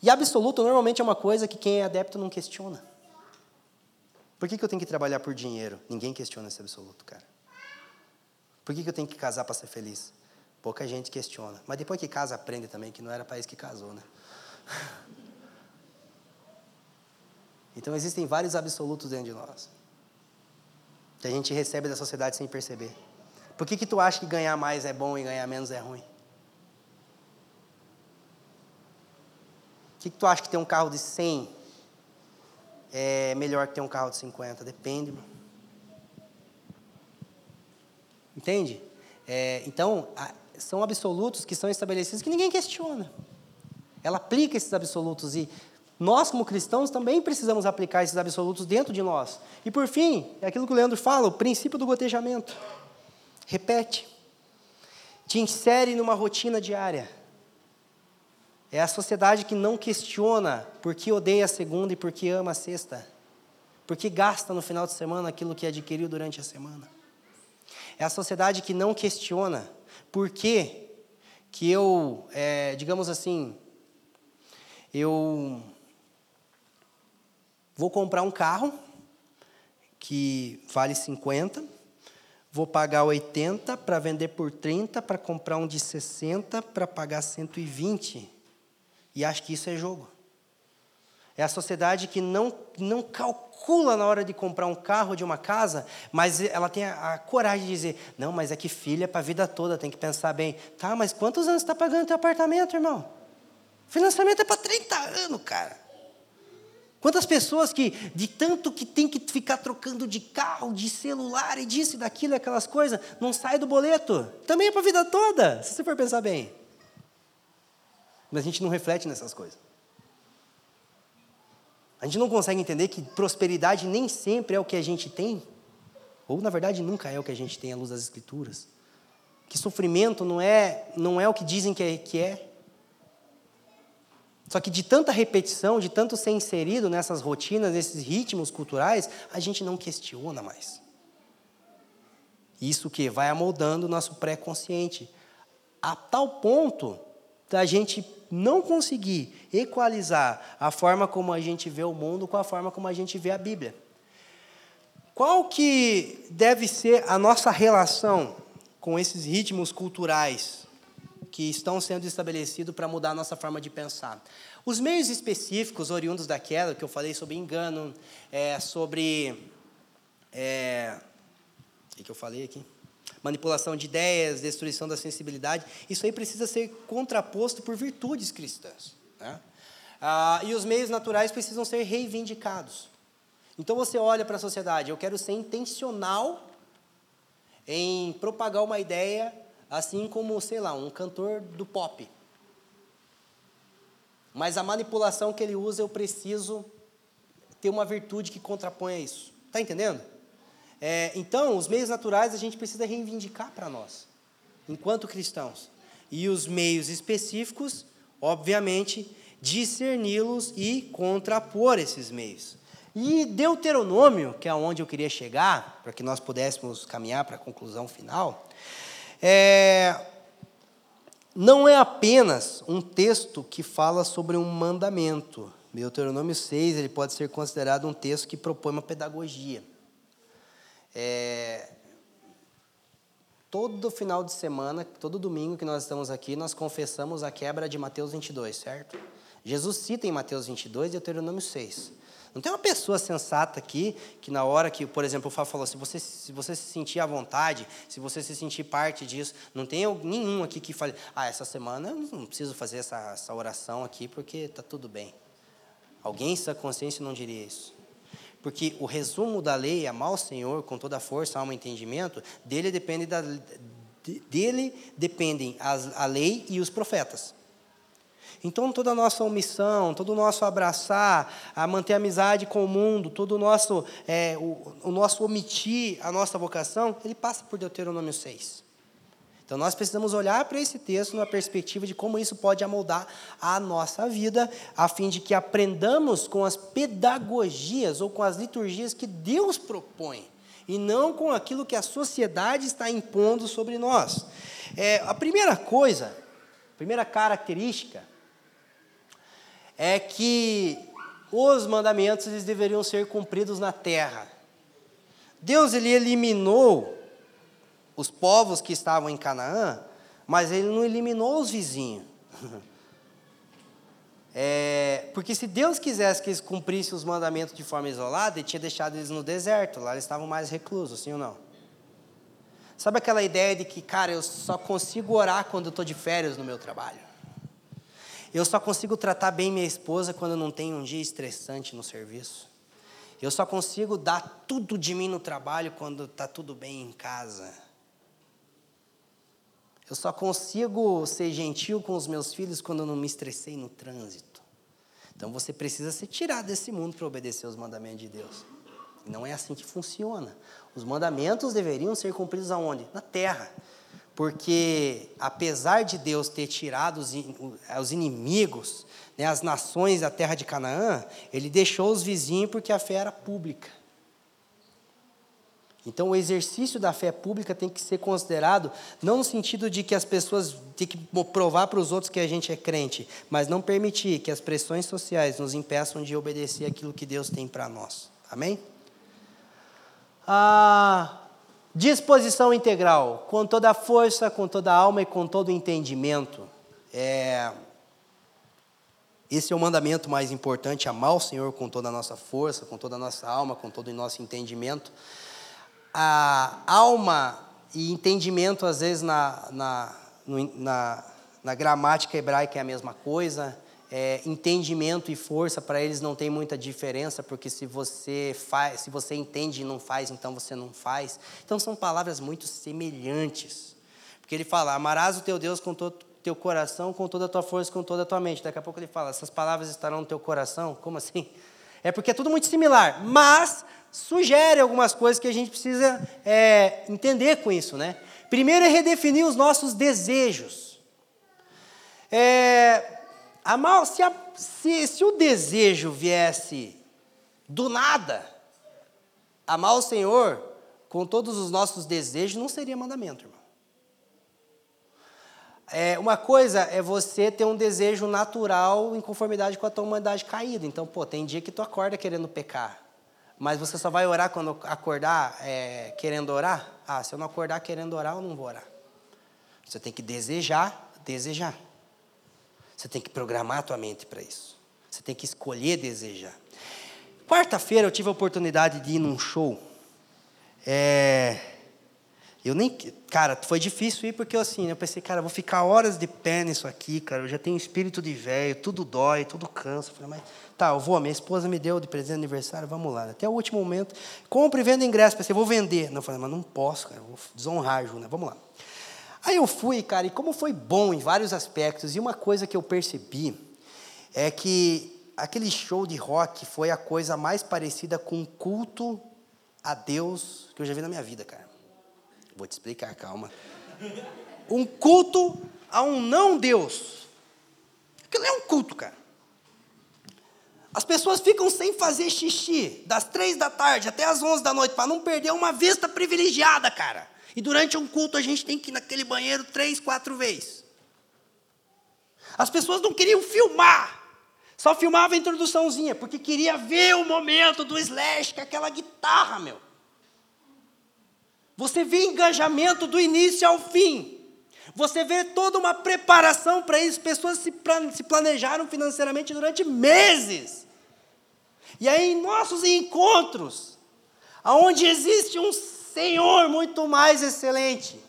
E absoluto normalmente é uma coisa que quem é adepto não questiona. Por que, que eu tenho que trabalhar por dinheiro? Ninguém questiona esse absoluto, cara. Por que, que eu tenho que casar para ser feliz? Pouca gente questiona. Mas depois que casa, aprende também que não era para isso que casou, né? Então existem vários absolutos dentro de nós. Que a gente recebe da sociedade sem perceber. Por que, que tu acha que ganhar mais é bom e ganhar menos é ruim? Que, que tu acha que ter um carro de 100 é melhor que ter um carro de 50? Depende, mano. Entende? É, então, são absolutos que são estabelecidos que ninguém questiona. Ela aplica esses absolutos e nós, como cristãos, também precisamos aplicar esses absolutos dentro de nós. E por fim, é aquilo que o Leandro fala, o princípio do gotejamento. Repete. Te insere numa rotina diária. É a sociedade que não questiona por que odeia a segunda e por que ama a sexta. Por que gasta no final de semana aquilo que adquiriu durante a semana. É a sociedade que não questiona por que, que eu, é, digamos assim, eu Vou comprar um carro que vale 50, vou pagar 80 para vender por 30, para comprar um de 60 para pagar 120. E acho que isso é jogo. É a sociedade que não, não calcula na hora de comprar um carro de uma casa, mas ela tem a, a coragem de dizer: não, mas é que filha é para a vida toda, tem que pensar bem. Tá, mas quantos anos está pagando teu apartamento, irmão? Financiamento é para 30 anos, cara. Quantas pessoas que, de tanto que tem que ficar trocando de carro, de celular e disso e daquilo, aquelas coisas, não sai do boleto? Também é para a vida toda, se você for pensar bem. Mas a gente não reflete nessas coisas. A gente não consegue entender que prosperidade nem sempre é o que a gente tem, ou na verdade nunca é o que a gente tem à luz das Escrituras. Que sofrimento não é, não é o que dizem que é. Que é. Só que de tanta repetição, de tanto ser inserido nessas rotinas, nesses ritmos culturais, a gente não questiona mais. Isso que vai amoldando o nosso pré-consciente, a tal ponto da gente não conseguir equalizar a forma como a gente vê o mundo com a forma como a gente vê a Bíblia. Qual que deve ser a nossa relação com esses ritmos culturais que estão sendo estabelecidos para mudar a nossa forma de pensar. Os meios específicos oriundos da queda, que eu falei sobre engano, é, sobre. É, o que eu falei aqui? Manipulação de ideias, destruição da sensibilidade, isso aí precisa ser contraposto por virtudes cristãs. Né? Ah, e os meios naturais precisam ser reivindicados. Então você olha para a sociedade, eu quero ser intencional em propagar uma ideia assim como, sei lá, um cantor do pop. Mas a manipulação que ele usa, eu preciso ter uma virtude que contraponha isso. Está entendendo? É, então, os meios naturais a gente precisa reivindicar para nós, enquanto cristãos. E os meios específicos, obviamente, discerni-los e contrapor esses meios. E Deuteronômio, que é onde eu queria chegar, para que nós pudéssemos caminhar para a conclusão final, é, não é apenas um texto que fala sobre um mandamento. Deuteronômio 6 ele pode ser considerado um texto que propõe uma pedagogia. É, todo final de semana, todo domingo que nós estamos aqui, nós confessamos a quebra de Mateus 22, certo? Jesus cita em Mateus 22 e Deuteronômio 6. Não tem uma pessoa sensata aqui que na hora que, por exemplo, o Fábio falou, se você, se você se sentir à vontade, se você se sentir parte disso, não tem nenhum aqui que fale, ah, essa semana eu não preciso fazer essa, essa oração aqui porque está tudo bem. Alguém em sua consciência não diria isso. Porque o resumo da lei, amar o Senhor com toda a força, alma e entendimento, dele depende da, dele dependem a lei e os profetas. Então, toda a nossa omissão, todo o nosso abraçar, a manter a amizade com o mundo, todo o nosso, é, o, o nosso omitir a nossa vocação, ele passa por Deuteronômio 6. Então, nós precisamos olhar para esse texto na perspectiva de como isso pode amoldar a nossa vida, a fim de que aprendamos com as pedagogias ou com as liturgias que Deus propõe, e não com aquilo que a sociedade está impondo sobre nós. É, a primeira coisa, a primeira característica, é que os mandamentos eles deveriam ser cumpridos na terra. Deus ele eliminou os povos que estavam em Canaã, mas ele não eliminou os vizinhos. É, porque se Deus quisesse que eles cumprissem os mandamentos de forma isolada, ele tinha deixado eles no deserto, lá eles estavam mais reclusos, sim ou não? Sabe aquela ideia de que, cara, eu só consigo orar quando eu estou de férias no meu trabalho? Eu só consigo tratar bem minha esposa quando não tem um dia estressante no serviço. Eu só consigo dar tudo de mim no trabalho quando está tudo bem em casa. Eu só consigo ser gentil com os meus filhos quando eu não me estressei no trânsito. Então você precisa ser tirado desse mundo para obedecer os mandamentos de Deus. Não é assim que funciona. Os mandamentos deveriam ser cumpridos aonde? Na terra. Porque, apesar de Deus ter tirado os, os inimigos, né, as nações da terra de Canaã, ele deixou os vizinhos porque a fé era pública. Então, o exercício da fé pública tem que ser considerado não no sentido de que as pessoas têm que provar para os outros que a gente é crente, mas não permitir que as pressões sociais nos impeçam de obedecer aquilo que Deus tem para nós. Amém? Ah, Disposição integral, com toda a força, com toda a alma e com todo o entendimento. É, esse é o mandamento mais importante: amar o Senhor com toda a nossa força, com toda a nossa alma, com todo o nosso entendimento. A alma e entendimento, às vezes, na, na, na, na gramática hebraica é a mesma coisa é, entendimento e força para eles não tem muita diferença, porque se você faz, se você entende e não faz, então você não faz. Então são palavras muito semelhantes. Porque ele fala: "Amarás o teu Deus com todo teu coração, com toda a tua força, com toda a tua mente". Daqui a pouco ele fala: "Essas palavras estarão no teu coração". Como assim? É porque é tudo muito similar, mas sugere algumas coisas que a gente precisa é, entender com isso, né? Primeiro é redefinir os nossos desejos. É, Amar, se, a, se, se o desejo viesse do nada, amar o Senhor com todos os nossos desejos não seria mandamento, irmão. É, uma coisa é você ter um desejo natural em conformidade com a tua humanidade caída. Então, pô, tem dia que tu acorda querendo pecar. Mas você só vai orar quando acordar é, querendo orar? Ah, se eu não acordar querendo orar, eu não vou orar. Você tem que desejar, desejar. Você tem que programar a tua mente para isso. Você tem que escolher desejar. Quarta-feira eu tive a oportunidade de ir num show. É, eu nem, cara, foi difícil ir porque assim, eu pensei, cara, eu vou ficar horas de pé nisso aqui, cara. Eu já tenho espírito de velho, tudo dói, tudo cansa. Eu falei, mas tá, eu vou. Minha esposa me deu de presente de aniversário, vamos lá. Até o último momento, compre e venda ingresso. Pensei, vou vender. Não, eu falei, mas não posso, cara, vou desonrar a. Vamos lá. Aí eu fui, cara, e como foi bom em vários aspectos, e uma coisa que eu percebi é que aquele show de rock foi a coisa mais parecida com um culto a Deus que eu já vi na minha vida, cara. Vou te explicar, calma. Um culto a um não Deus. Aquilo é um culto, cara. As pessoas ficam sem fazer xixi das três da tarde até as onze da noite para não perder uma vista privilegiada, cara. E durante um culto a gente tem que ir naquele banheiro três, quatro vezes. As pessoas não queriam filmar. Só filmava a introduçãozinha, porque queria ver o momento do slash, com aquela guitarra, meu. Você vê engajamento do início ao fim. Você vê toda uma preparação para isso. Pessoas se planejaram financeiramente durante meses. E aí, em nossos encontros, aonde existe um Senhor muito mais excelente,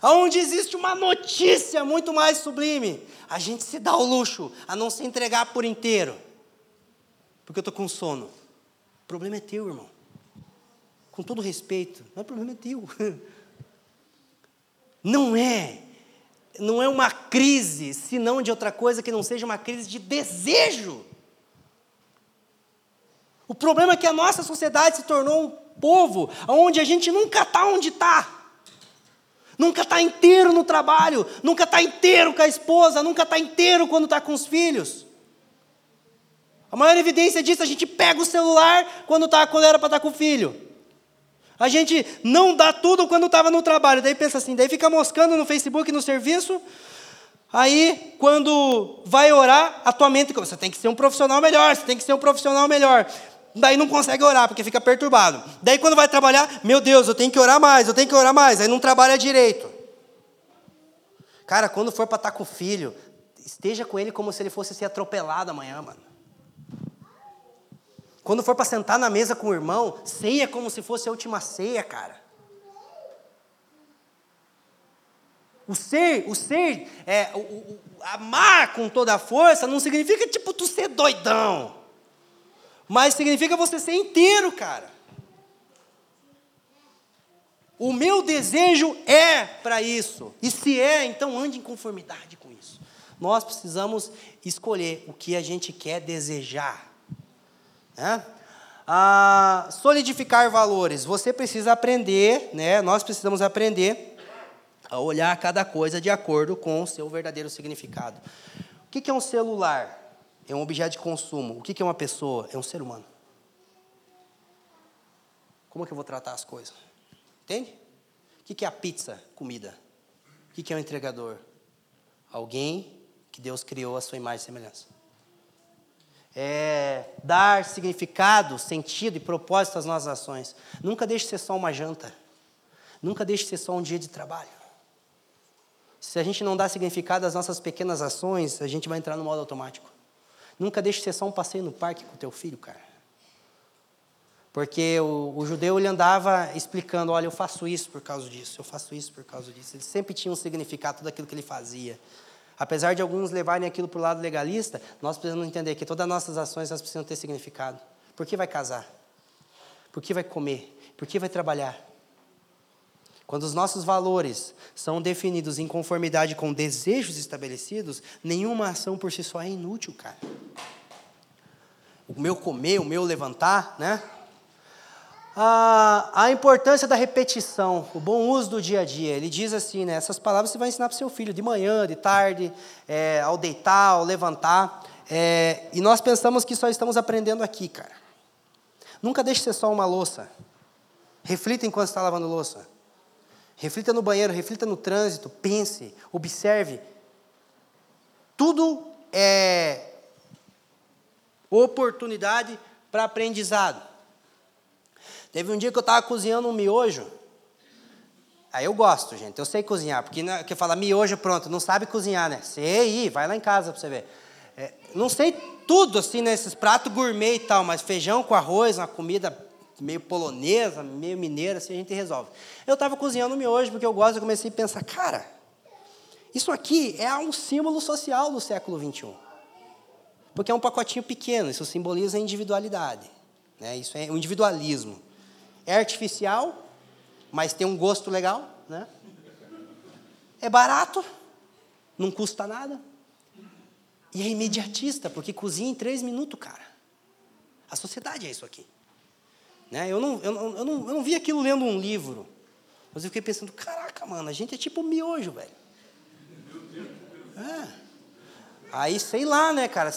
aonde existe uma notícia muito mais sublime, a gente se dá o luxo a não se entregar por inteiro, porque eu estou com sono. O problema é teu, irmão. Com todo respeito, não, o problema é teu. Não é, não é uma crise, senão de outra coisa que não seja uma crise de desejo. O problema é que a nossa sociedade se tornou um povo onde a gente nunca está onde está. Nunca está inteiro no trabalho, nunca está inteiro com a esposa, nunca está inteiro quando está com os filhos. A maior evidência disso, a gente pega o celular quando, tá, quando era para estar tá com o filho. A gente não dá tudo quando estava no trabalho. Daí pensa assim, daí fica moscando no Facebook, no serviço. Aí, quando vai orar, a tua mente, você tem que ser um profissional melhor, você tem que ser um profissional melhor daí não consegue orar, porque fica perturbado. Daí quando vai trabalhar, meu Deus, eu tenho que orar mais, eu tenho que orar mais, aí não trabalha direito. Cara, quando for para estar tá com o filho, esteja com ele como se ele fosse ser atropelado amanhã, mano. Quando for para sentar na mesa com o irmão, ceia como se fosse a última ceia, cara. O ser, o ser, é, o, o, amar com toda a força não significa tipo tu ser doidão mas significa você ser inteiro, cara. O meu desejo é para isso. E se é, então ande em conformidade com isso. Nós precisamos escolher o que a gente quer desejar. Né? Ah, solidificar valores. Você precisa aprender, né? nós precisamos aprender a olhar cada coisa de acordo com o seu verdadeiro significado. O que é um celular? é um objeto de consumo. O que é uma pessoa? É um ser humano. Como é que eu vou tratar as coisas? Entende? O que é a pizza? Comida. O que é o um entregador? Alguém que Deus criou a sua imagem e semelhança. É dar significado, sentido e propósito às nossas ações. Nunca deixe de ser só uma janta. Nunca deixe de ser só um dia de trabalho. Se a gente não dá significado às nossas pequenas ações, a gente vai entrar no modo automático. Nunca deixe de ser só um passeio no parque com o teu filho, cara. Porque o, o, judeu ele andava explicando, olha, eu faço isso por causa disso, eu faço isso por causa disso. Ele sempre tinha um significado daquilo que ele fazia. Apesar de alguns levarem aquilo para o lado legalista, nós precisamos entender que todas as nossas ações elas precisam ter significado. Por que vai casar? Por que vai comer? Por que vai trabalhar? Quando os nossos valores são definidos em conformidade com desejos estabelecidos, nenhuma ação por si só é inútil, cara o meu comer, o meu levantar, né? A, a importância da repetição, o bom uso do dia a dia. Ele diz assim, né? Essas palavras você vai ensinar para o seu filho de manhã, de tarde, é, ao deitar, ao levantar. É, e nós pensamos que só estamos aprendendo aqui, cara. Nunca deixe ser só uma louça. Reflita enquanto está lavando louça. Reflita no banheiro, reflita no trânsito, pense, observe. Tudo é oportunidade para aprendizado. Teve um dia que eu estava cozinhando um miojo. Aí eu gosto, gente. Eu sei cozinhar, porque não, que fala miojo pronto, não sabe cozinhar, né? Sei, vai lá em casa para você ver. É, não sei tudo assim nesses pratos gourmet e tal, mas feijão com arroz, uma comida meio polonesa, meio mineira, assim a gente resolve. Eu estava cozinhando miojo porque eu gosto, eu comecei a pensar, cara, isso aqui é um símbolo social do século 21. Porque é um pacotinho pequeno, isso simboliza a individualidade. Né? Isso é o individualismo. É artificial, mas tem um gosto legal. Né? É barato, não custa nada. E é imediatista, porque cozinha em três minutos, cara. A sociedade é isso aqui. Né? Eu, não, eu, não, eu, não, eu não vi aquilo lendo um livro. Mas eu fiquei pensando, caraca, mano, a gente é tipo miojo, velho. É. Aí, sei lá, né, cara,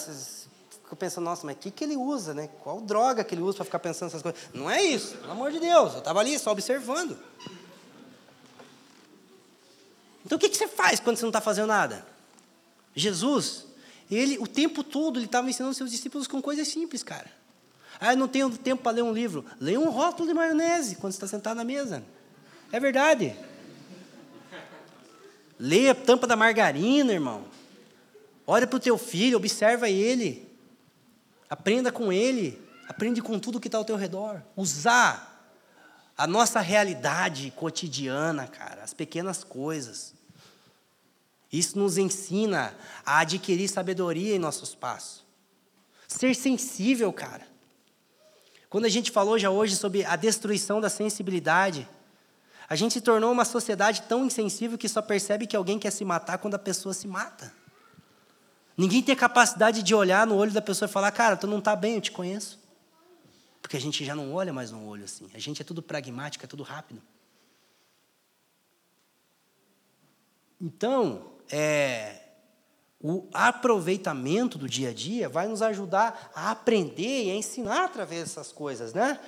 fica pensando, nossa, mas o que, que ele usa, né? Qual droga que ele usa para ficar pensando essas coisas? Não é isso, pelo amor de Deus, eu estava ali só observando. Então o que, que você faz quando você não está fazendo nada? Jesus, ele o tempo todo ele estava ensinando seus discípulos com coisas simples, cara. Ah, eu não tenho tempo para ler um livro. Leia um rótulo de maionese quando você está sentado na mesa. É verdade. Leia a tampa da margarina, irmão. Olha para o teu filho, observa ele. Aprenda com ele. Aprende com tudo que está ao teu redor. Usar a nossa realidade cotidiana, cara, as pequenas coisas. Isso nos ensina a adquirir sabedoria em nossos passos. Ser sensível, cara. Quando a gente falou já hoje sobre a destruição da sensibilidade, a gente se tornou uma sociedade tão insensível que só percebe que alguém quer se matar quando a pessoa se mata. Ninguém tem a capacidade de olhar no olho da pessoa e falar: Cara, tu não está bem, eu te conheço. Porque a gente já não olha mais no olho assim. A gente é tudo pragmático, é tudo rápido. Então, é, o aproveitamento do dia a dia vai nos ajudar a aprender e a ensinar através dessas coisas, né?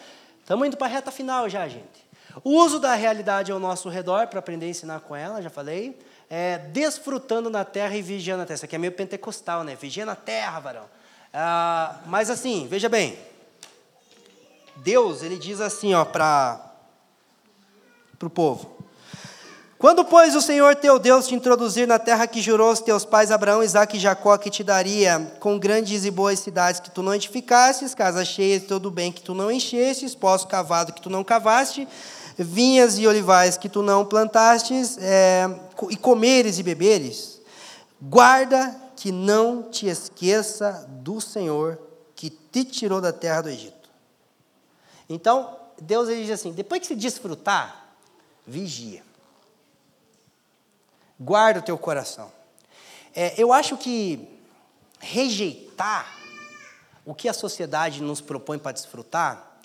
Estamos indo para a reta final já, gente. O uso da realidade ao nosso redor para aprender a ensinar com ela, já falei. É, desfrutando na terra e vigiando na terra. Isso aqui é meio pentecostal, né? Vigia na terra, varão. Ah, mas assim, veja bem. Deus, ele diz assim, ó, para o povo. Quando, pois, o Senhor teu Deus te introduzir na terra que jurou aos teus pais Abraão, Isaque e Jacó, que te daria, com grandes e boas cidades que tu não edificastes, casas cheias todo bem que tu não enchestes, poço cavado que tu não cavaste, vinhas e olivais que tu não plantastes, é, e comeres e beberes, guarda que não te esqueça do Senhor que te tirou da terra do Egito. Então, Deus ele diz assim: depois que se desfrutar, vigia guarda o teu coração. É, eu acho que rejeitar o que a sociedade nos propõe para desfrutar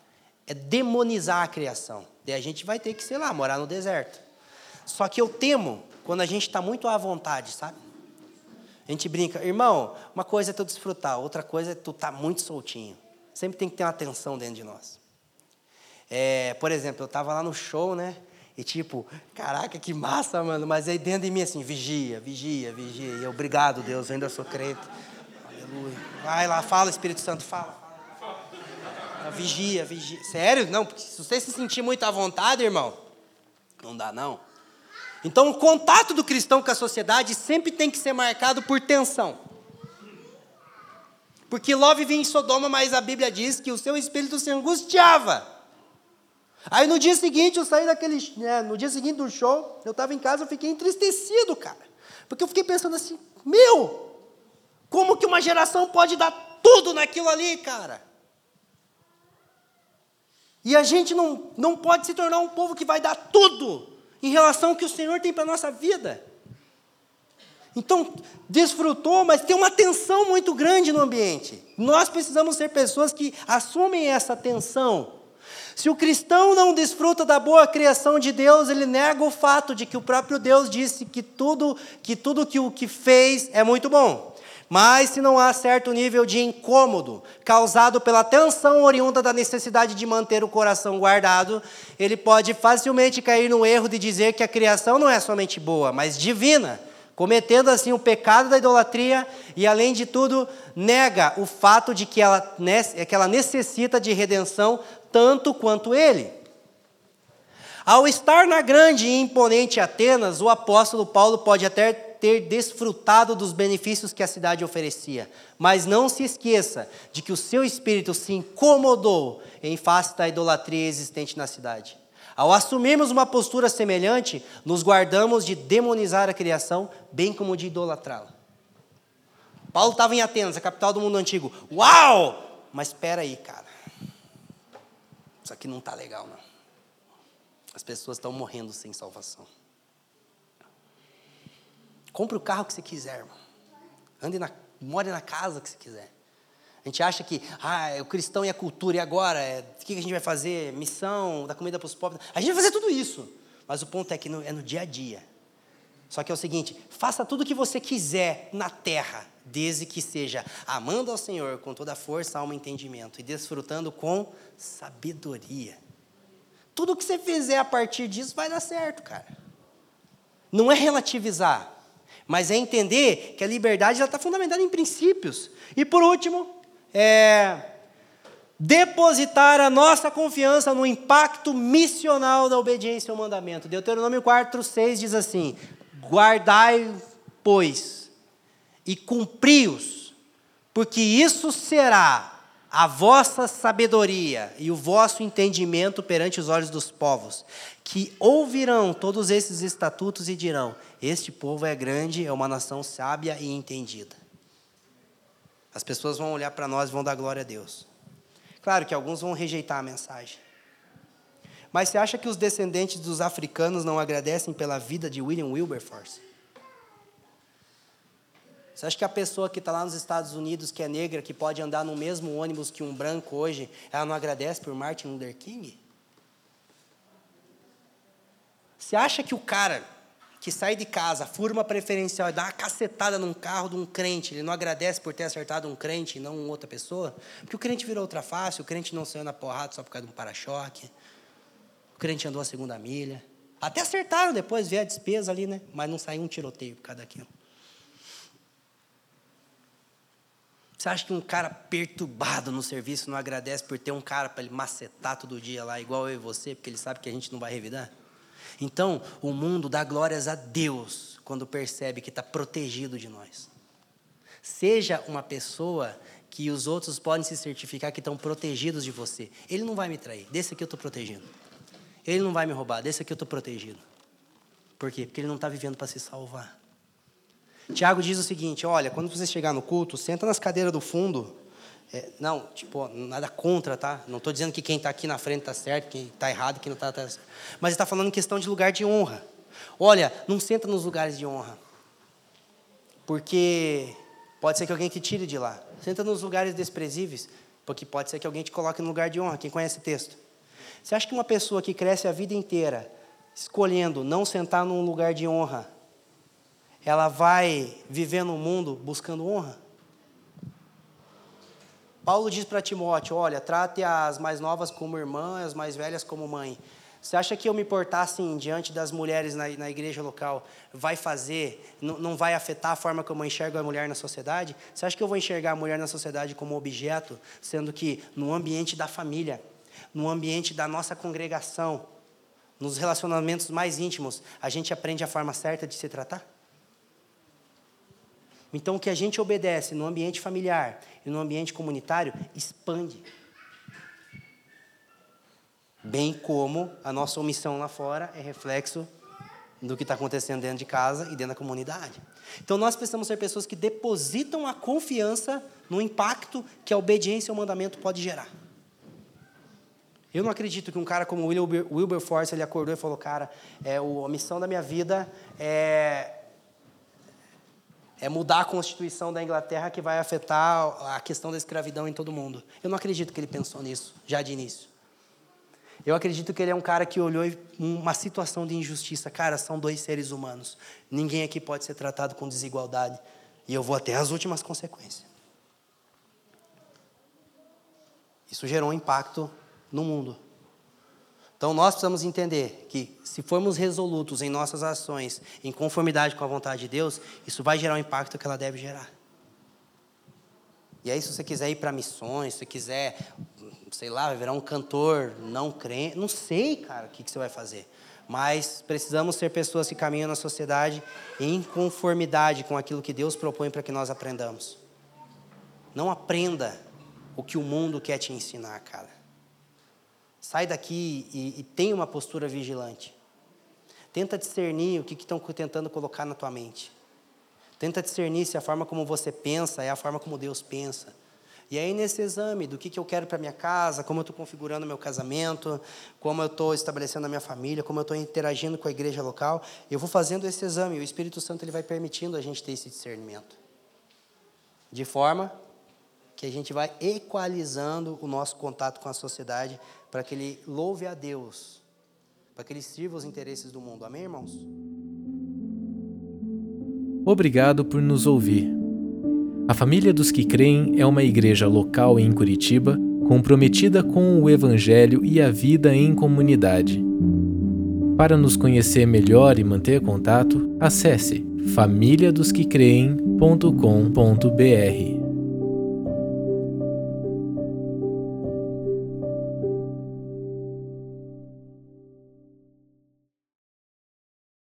é demonizar a criação. Daí a gente vai ter que, sei lá, morar no deserto. Só que eu temo quando a gente está muito à vontade, sabe? A gente brinca, irmão, uma coisa é tu desfrutar, outra coisa é tu estar tá muito soltinho. Sempre tem que ter uma atenção dentro de nós. É, por exemplo, eu estava lá no show, né? E tipo, caraca, que massa, mano. Mas aí dentro de mim assim, vigia, vigia, vigia. E eu, obrigado, Deus, eu ainda sou crente. Aleluia. Vai lá, fala, Espírito Santo, fala. Vigia, vigia. Sério? Não, porque se você se sentir muito à vontade, irmão, não dá não. Então o contato do cristão com a sociedade sempre tem que ser marcado por tensão. Porque Ló vivia em Sodoma, mas a Bíblia diz que o seu espírito se angustiava Aí no dia seguinte eu saí daquele. Né, no dia seguinte do show, eu estava em casa, eu fiquei entristecido, cara. Porque eu fiquei pensando assim, meu, como que uma geração pode dar tudo naquilo ali, cara? E a gente não, não pode se tornar um povo que vai dar tudo em relação ao que o Senhor tem para a nossa vida. Então, desfrutou, mas tem uma tensão muito grande no ambiente. Nós precisamos ser pessoas que assumem essa tensão se o cristão não desfruta da boa criação de Deus, ele nega o fato de que o próprio Deus disse que tudo que tudo que o que fez é muito bom. Mas se não há certo nível de incômodo causado pela tensão oriunda da necessidade de manter o coração guardado, ele pode facilmente cair no erro de dizer que a criação não é somente boa, mas divina, cometendo assim o pecado da idolatria e, além de tudo, nega o fato de que ela, que ela necessita de redenção tanto quanto ele. Ao estar na grande e imponente Atenas, o apóstolo Paulo pode até ter desfrutado dos benefícios que a cidade oferecia, mas não se esqueça de que o seu espírito se incomodou em face da idolatria existente na cidade. Ao assumirmos uma postura semelhante, nos guardamos de demonizar a criação, bem como de idolatrá-la. Paulo estava em Atenas, a capital do mundo antigo. Uau! Mas espera aí, cara. Isso aqui não está legal, não. As pessoas estão morrendo sem salvação. Compre o carro que você quiser, irmão. Ande na, more na casa que você quiser. A gente acha que ah, é o cristão e a cultura, e agora? É, o que a gente vai fazer? Missão, dar comida para os pobres. A gente vai fazer tudo isso. Mas o ponto é que no, é no dia a dia. Só que é o seguinte: faça tudo o que você quiser na terra, desde que seja amando ao Senhor com toda a força, alma e entendimento, e desfrutando com sabedoria. Tudo que você fizer a partir disso vai dar certo, cara. Não é relativizar, mas é entender que a liberdade está fundamentada em princípios. E por último, é depositar a nossa confiança no impacto missional da obediência ao mandamento. Deuteronômio 4, 6 diz assim: Guardai, pois, e cumpri-os, porque isso será a vossa sabedoria e o vosso entendimento perante os olhos dos povos, que ouvirão todos esses estatutos e dirão: Este povo é grande, é uma nação sábia e entendida. As pessoas vão olhar para nós e vão dar glória a Deus. Claro que alguns vão rejeitar a mensagem. Mas você acha que os descendentes dos africanos não agradecem pela vida de William Wilberforce? Você acha que a pessoa que está lá nos Estados Unidos, que é negra, que pode andar no mesmo ônibus que um branco hoje, ela não agradece por Martin Luther King? Você acha que o cara que sai de casa, fura uma preferencial e dá uma cacetada num carro de um crente, ele não agradece por ter acertado um crente e não outra pessoa? Porque o crente virou outra face, o crente não saiu na porrada só por causa de um para-choque, o crente andou a segunda milha. Até acertaram depois, veio a despesa ali, né? Mas não saiu um tiroteio por causa daquilo. Você acha que um cara perturbado no serviço não agradece por ter um cara para ele macetar todo dia lá, igual eu e você, porque ele sabe que a gente não vai revidar? Então, o mundo dá glórias a Deus quando percebe que está protegido de nós. Seja uma pessoa que os outros podem se certificar que estão protegidos de você. Ele não vai me trair, desse aqui eu estou protegido. Ele não vai me roubar, desse aqui eu estou protegido. Por quê? Porque ele não está vivendo para se salvar. Tiago diz o seguinte: olha, quando você chegar no culto, senta nas cadeiras do fundo. É, não, tipo, nada contra, tá? Não estou dizendo que quem está aqui na frente está certo, quem está errado, quem não está. Tá, mas está falando em questão de lugar de honra. Olha, não senta nos lugares de honra. Porque pode ser que alguém te tire de lá. Senta nos lugares desprezíveis, porque pode ser que alguém te coloque no lugar de honra. Quem conhece o texto? Você acha que uma pessoa que cresce a vida inteira escolhendo não sentar num lugar de honra, ela vai viver no mundo buscando honra? Paulo diz para Timóteo: olha, trate as mais novas como irmã, as mais velhas como mãe. Você acha que eu me portar assim diante das mulheres na, na igreja local vai fazer, não, não vai afetar a forma como eu enxergo a mulher na sociedade? Você acha que eu vou enxergar a mulher na sociedade como objeto, sendo que no ambiente da família, no ambiente da nossa congregação, nos relacionamentos mais íntimos, a gente aprende a forma certa de se tratar? Então, o que a gente obedece no ambiente familiar e no ambiente comunitário expande. Bem como a nossa omissão lá fora é reflexo do que está acontecendo dentro de casa e dentro da comunidade. Então, nós precisamos ser pessoas que depositam a confiança no impacto que a obediência ao mandamento pode gerar. Eu não acredito que um cara como Wilbur, Wilberforce ele acordou e falou, cara, é, a missão da minha vida é é mudar a Constituição da Inglaterra que vai afetar a questão da escravidão em todo mundo. Eu não acredito que ele pensou nisso, já de início. Eu acredito que ele é um cara que olhou uma situação de injustiça. Cara, são dois seres humanos. Ninguém aqui pode ser tratado com desigualdade. E eu vou até as últimas consequências. Isso gerou um impacto no mundo. Então nós precisamos entender que se formos resolutos em nossas ações, em conformidade com a vontade de Deus, isso vai gerar o impacto que ela deve gerar. E aí, se você quiser ir para missões, se você quiser, sei lá, virar um cantor não crente, não sei, cara, o que, que você vai fazer. Mas precisamos ser pessoas que caminham na sociedade em conformidade com aquilo que Deus propõe para que nós aprendamos. Não aprenda o que o mundo quer te ensinar, cara. Sai daqui e, e tenha uma postura vigilante. Tenta discernir o que estão tentando colocar na tua mente. Tenta discernir se a forma como você pensa é a forma como Deus pensa. E aí, nesse exame do que, que eu quero para minha casa, como eu estou configurando meu casamento, como eu estou estabelecendo a minha família, como eu estou interagindo com a igreja local, eu vou fazendo esse exame. O Espírito Santo ele vai permitindo a gente ter esse discernimento. De forma que a gente vai equalizando o nosso contato com a sociedade para que ele louve a Deus, para que ele sirva os interesses do mundo. Amém, irmãos? Obrigado por nos ouvir. A Família dos que Creem é uma igreja local em Curitiba comprometida com o Evangelho e a vida em comunidade. Para nos conhecer melhor e manter contato, acesse famíliadosquecreem.com.br.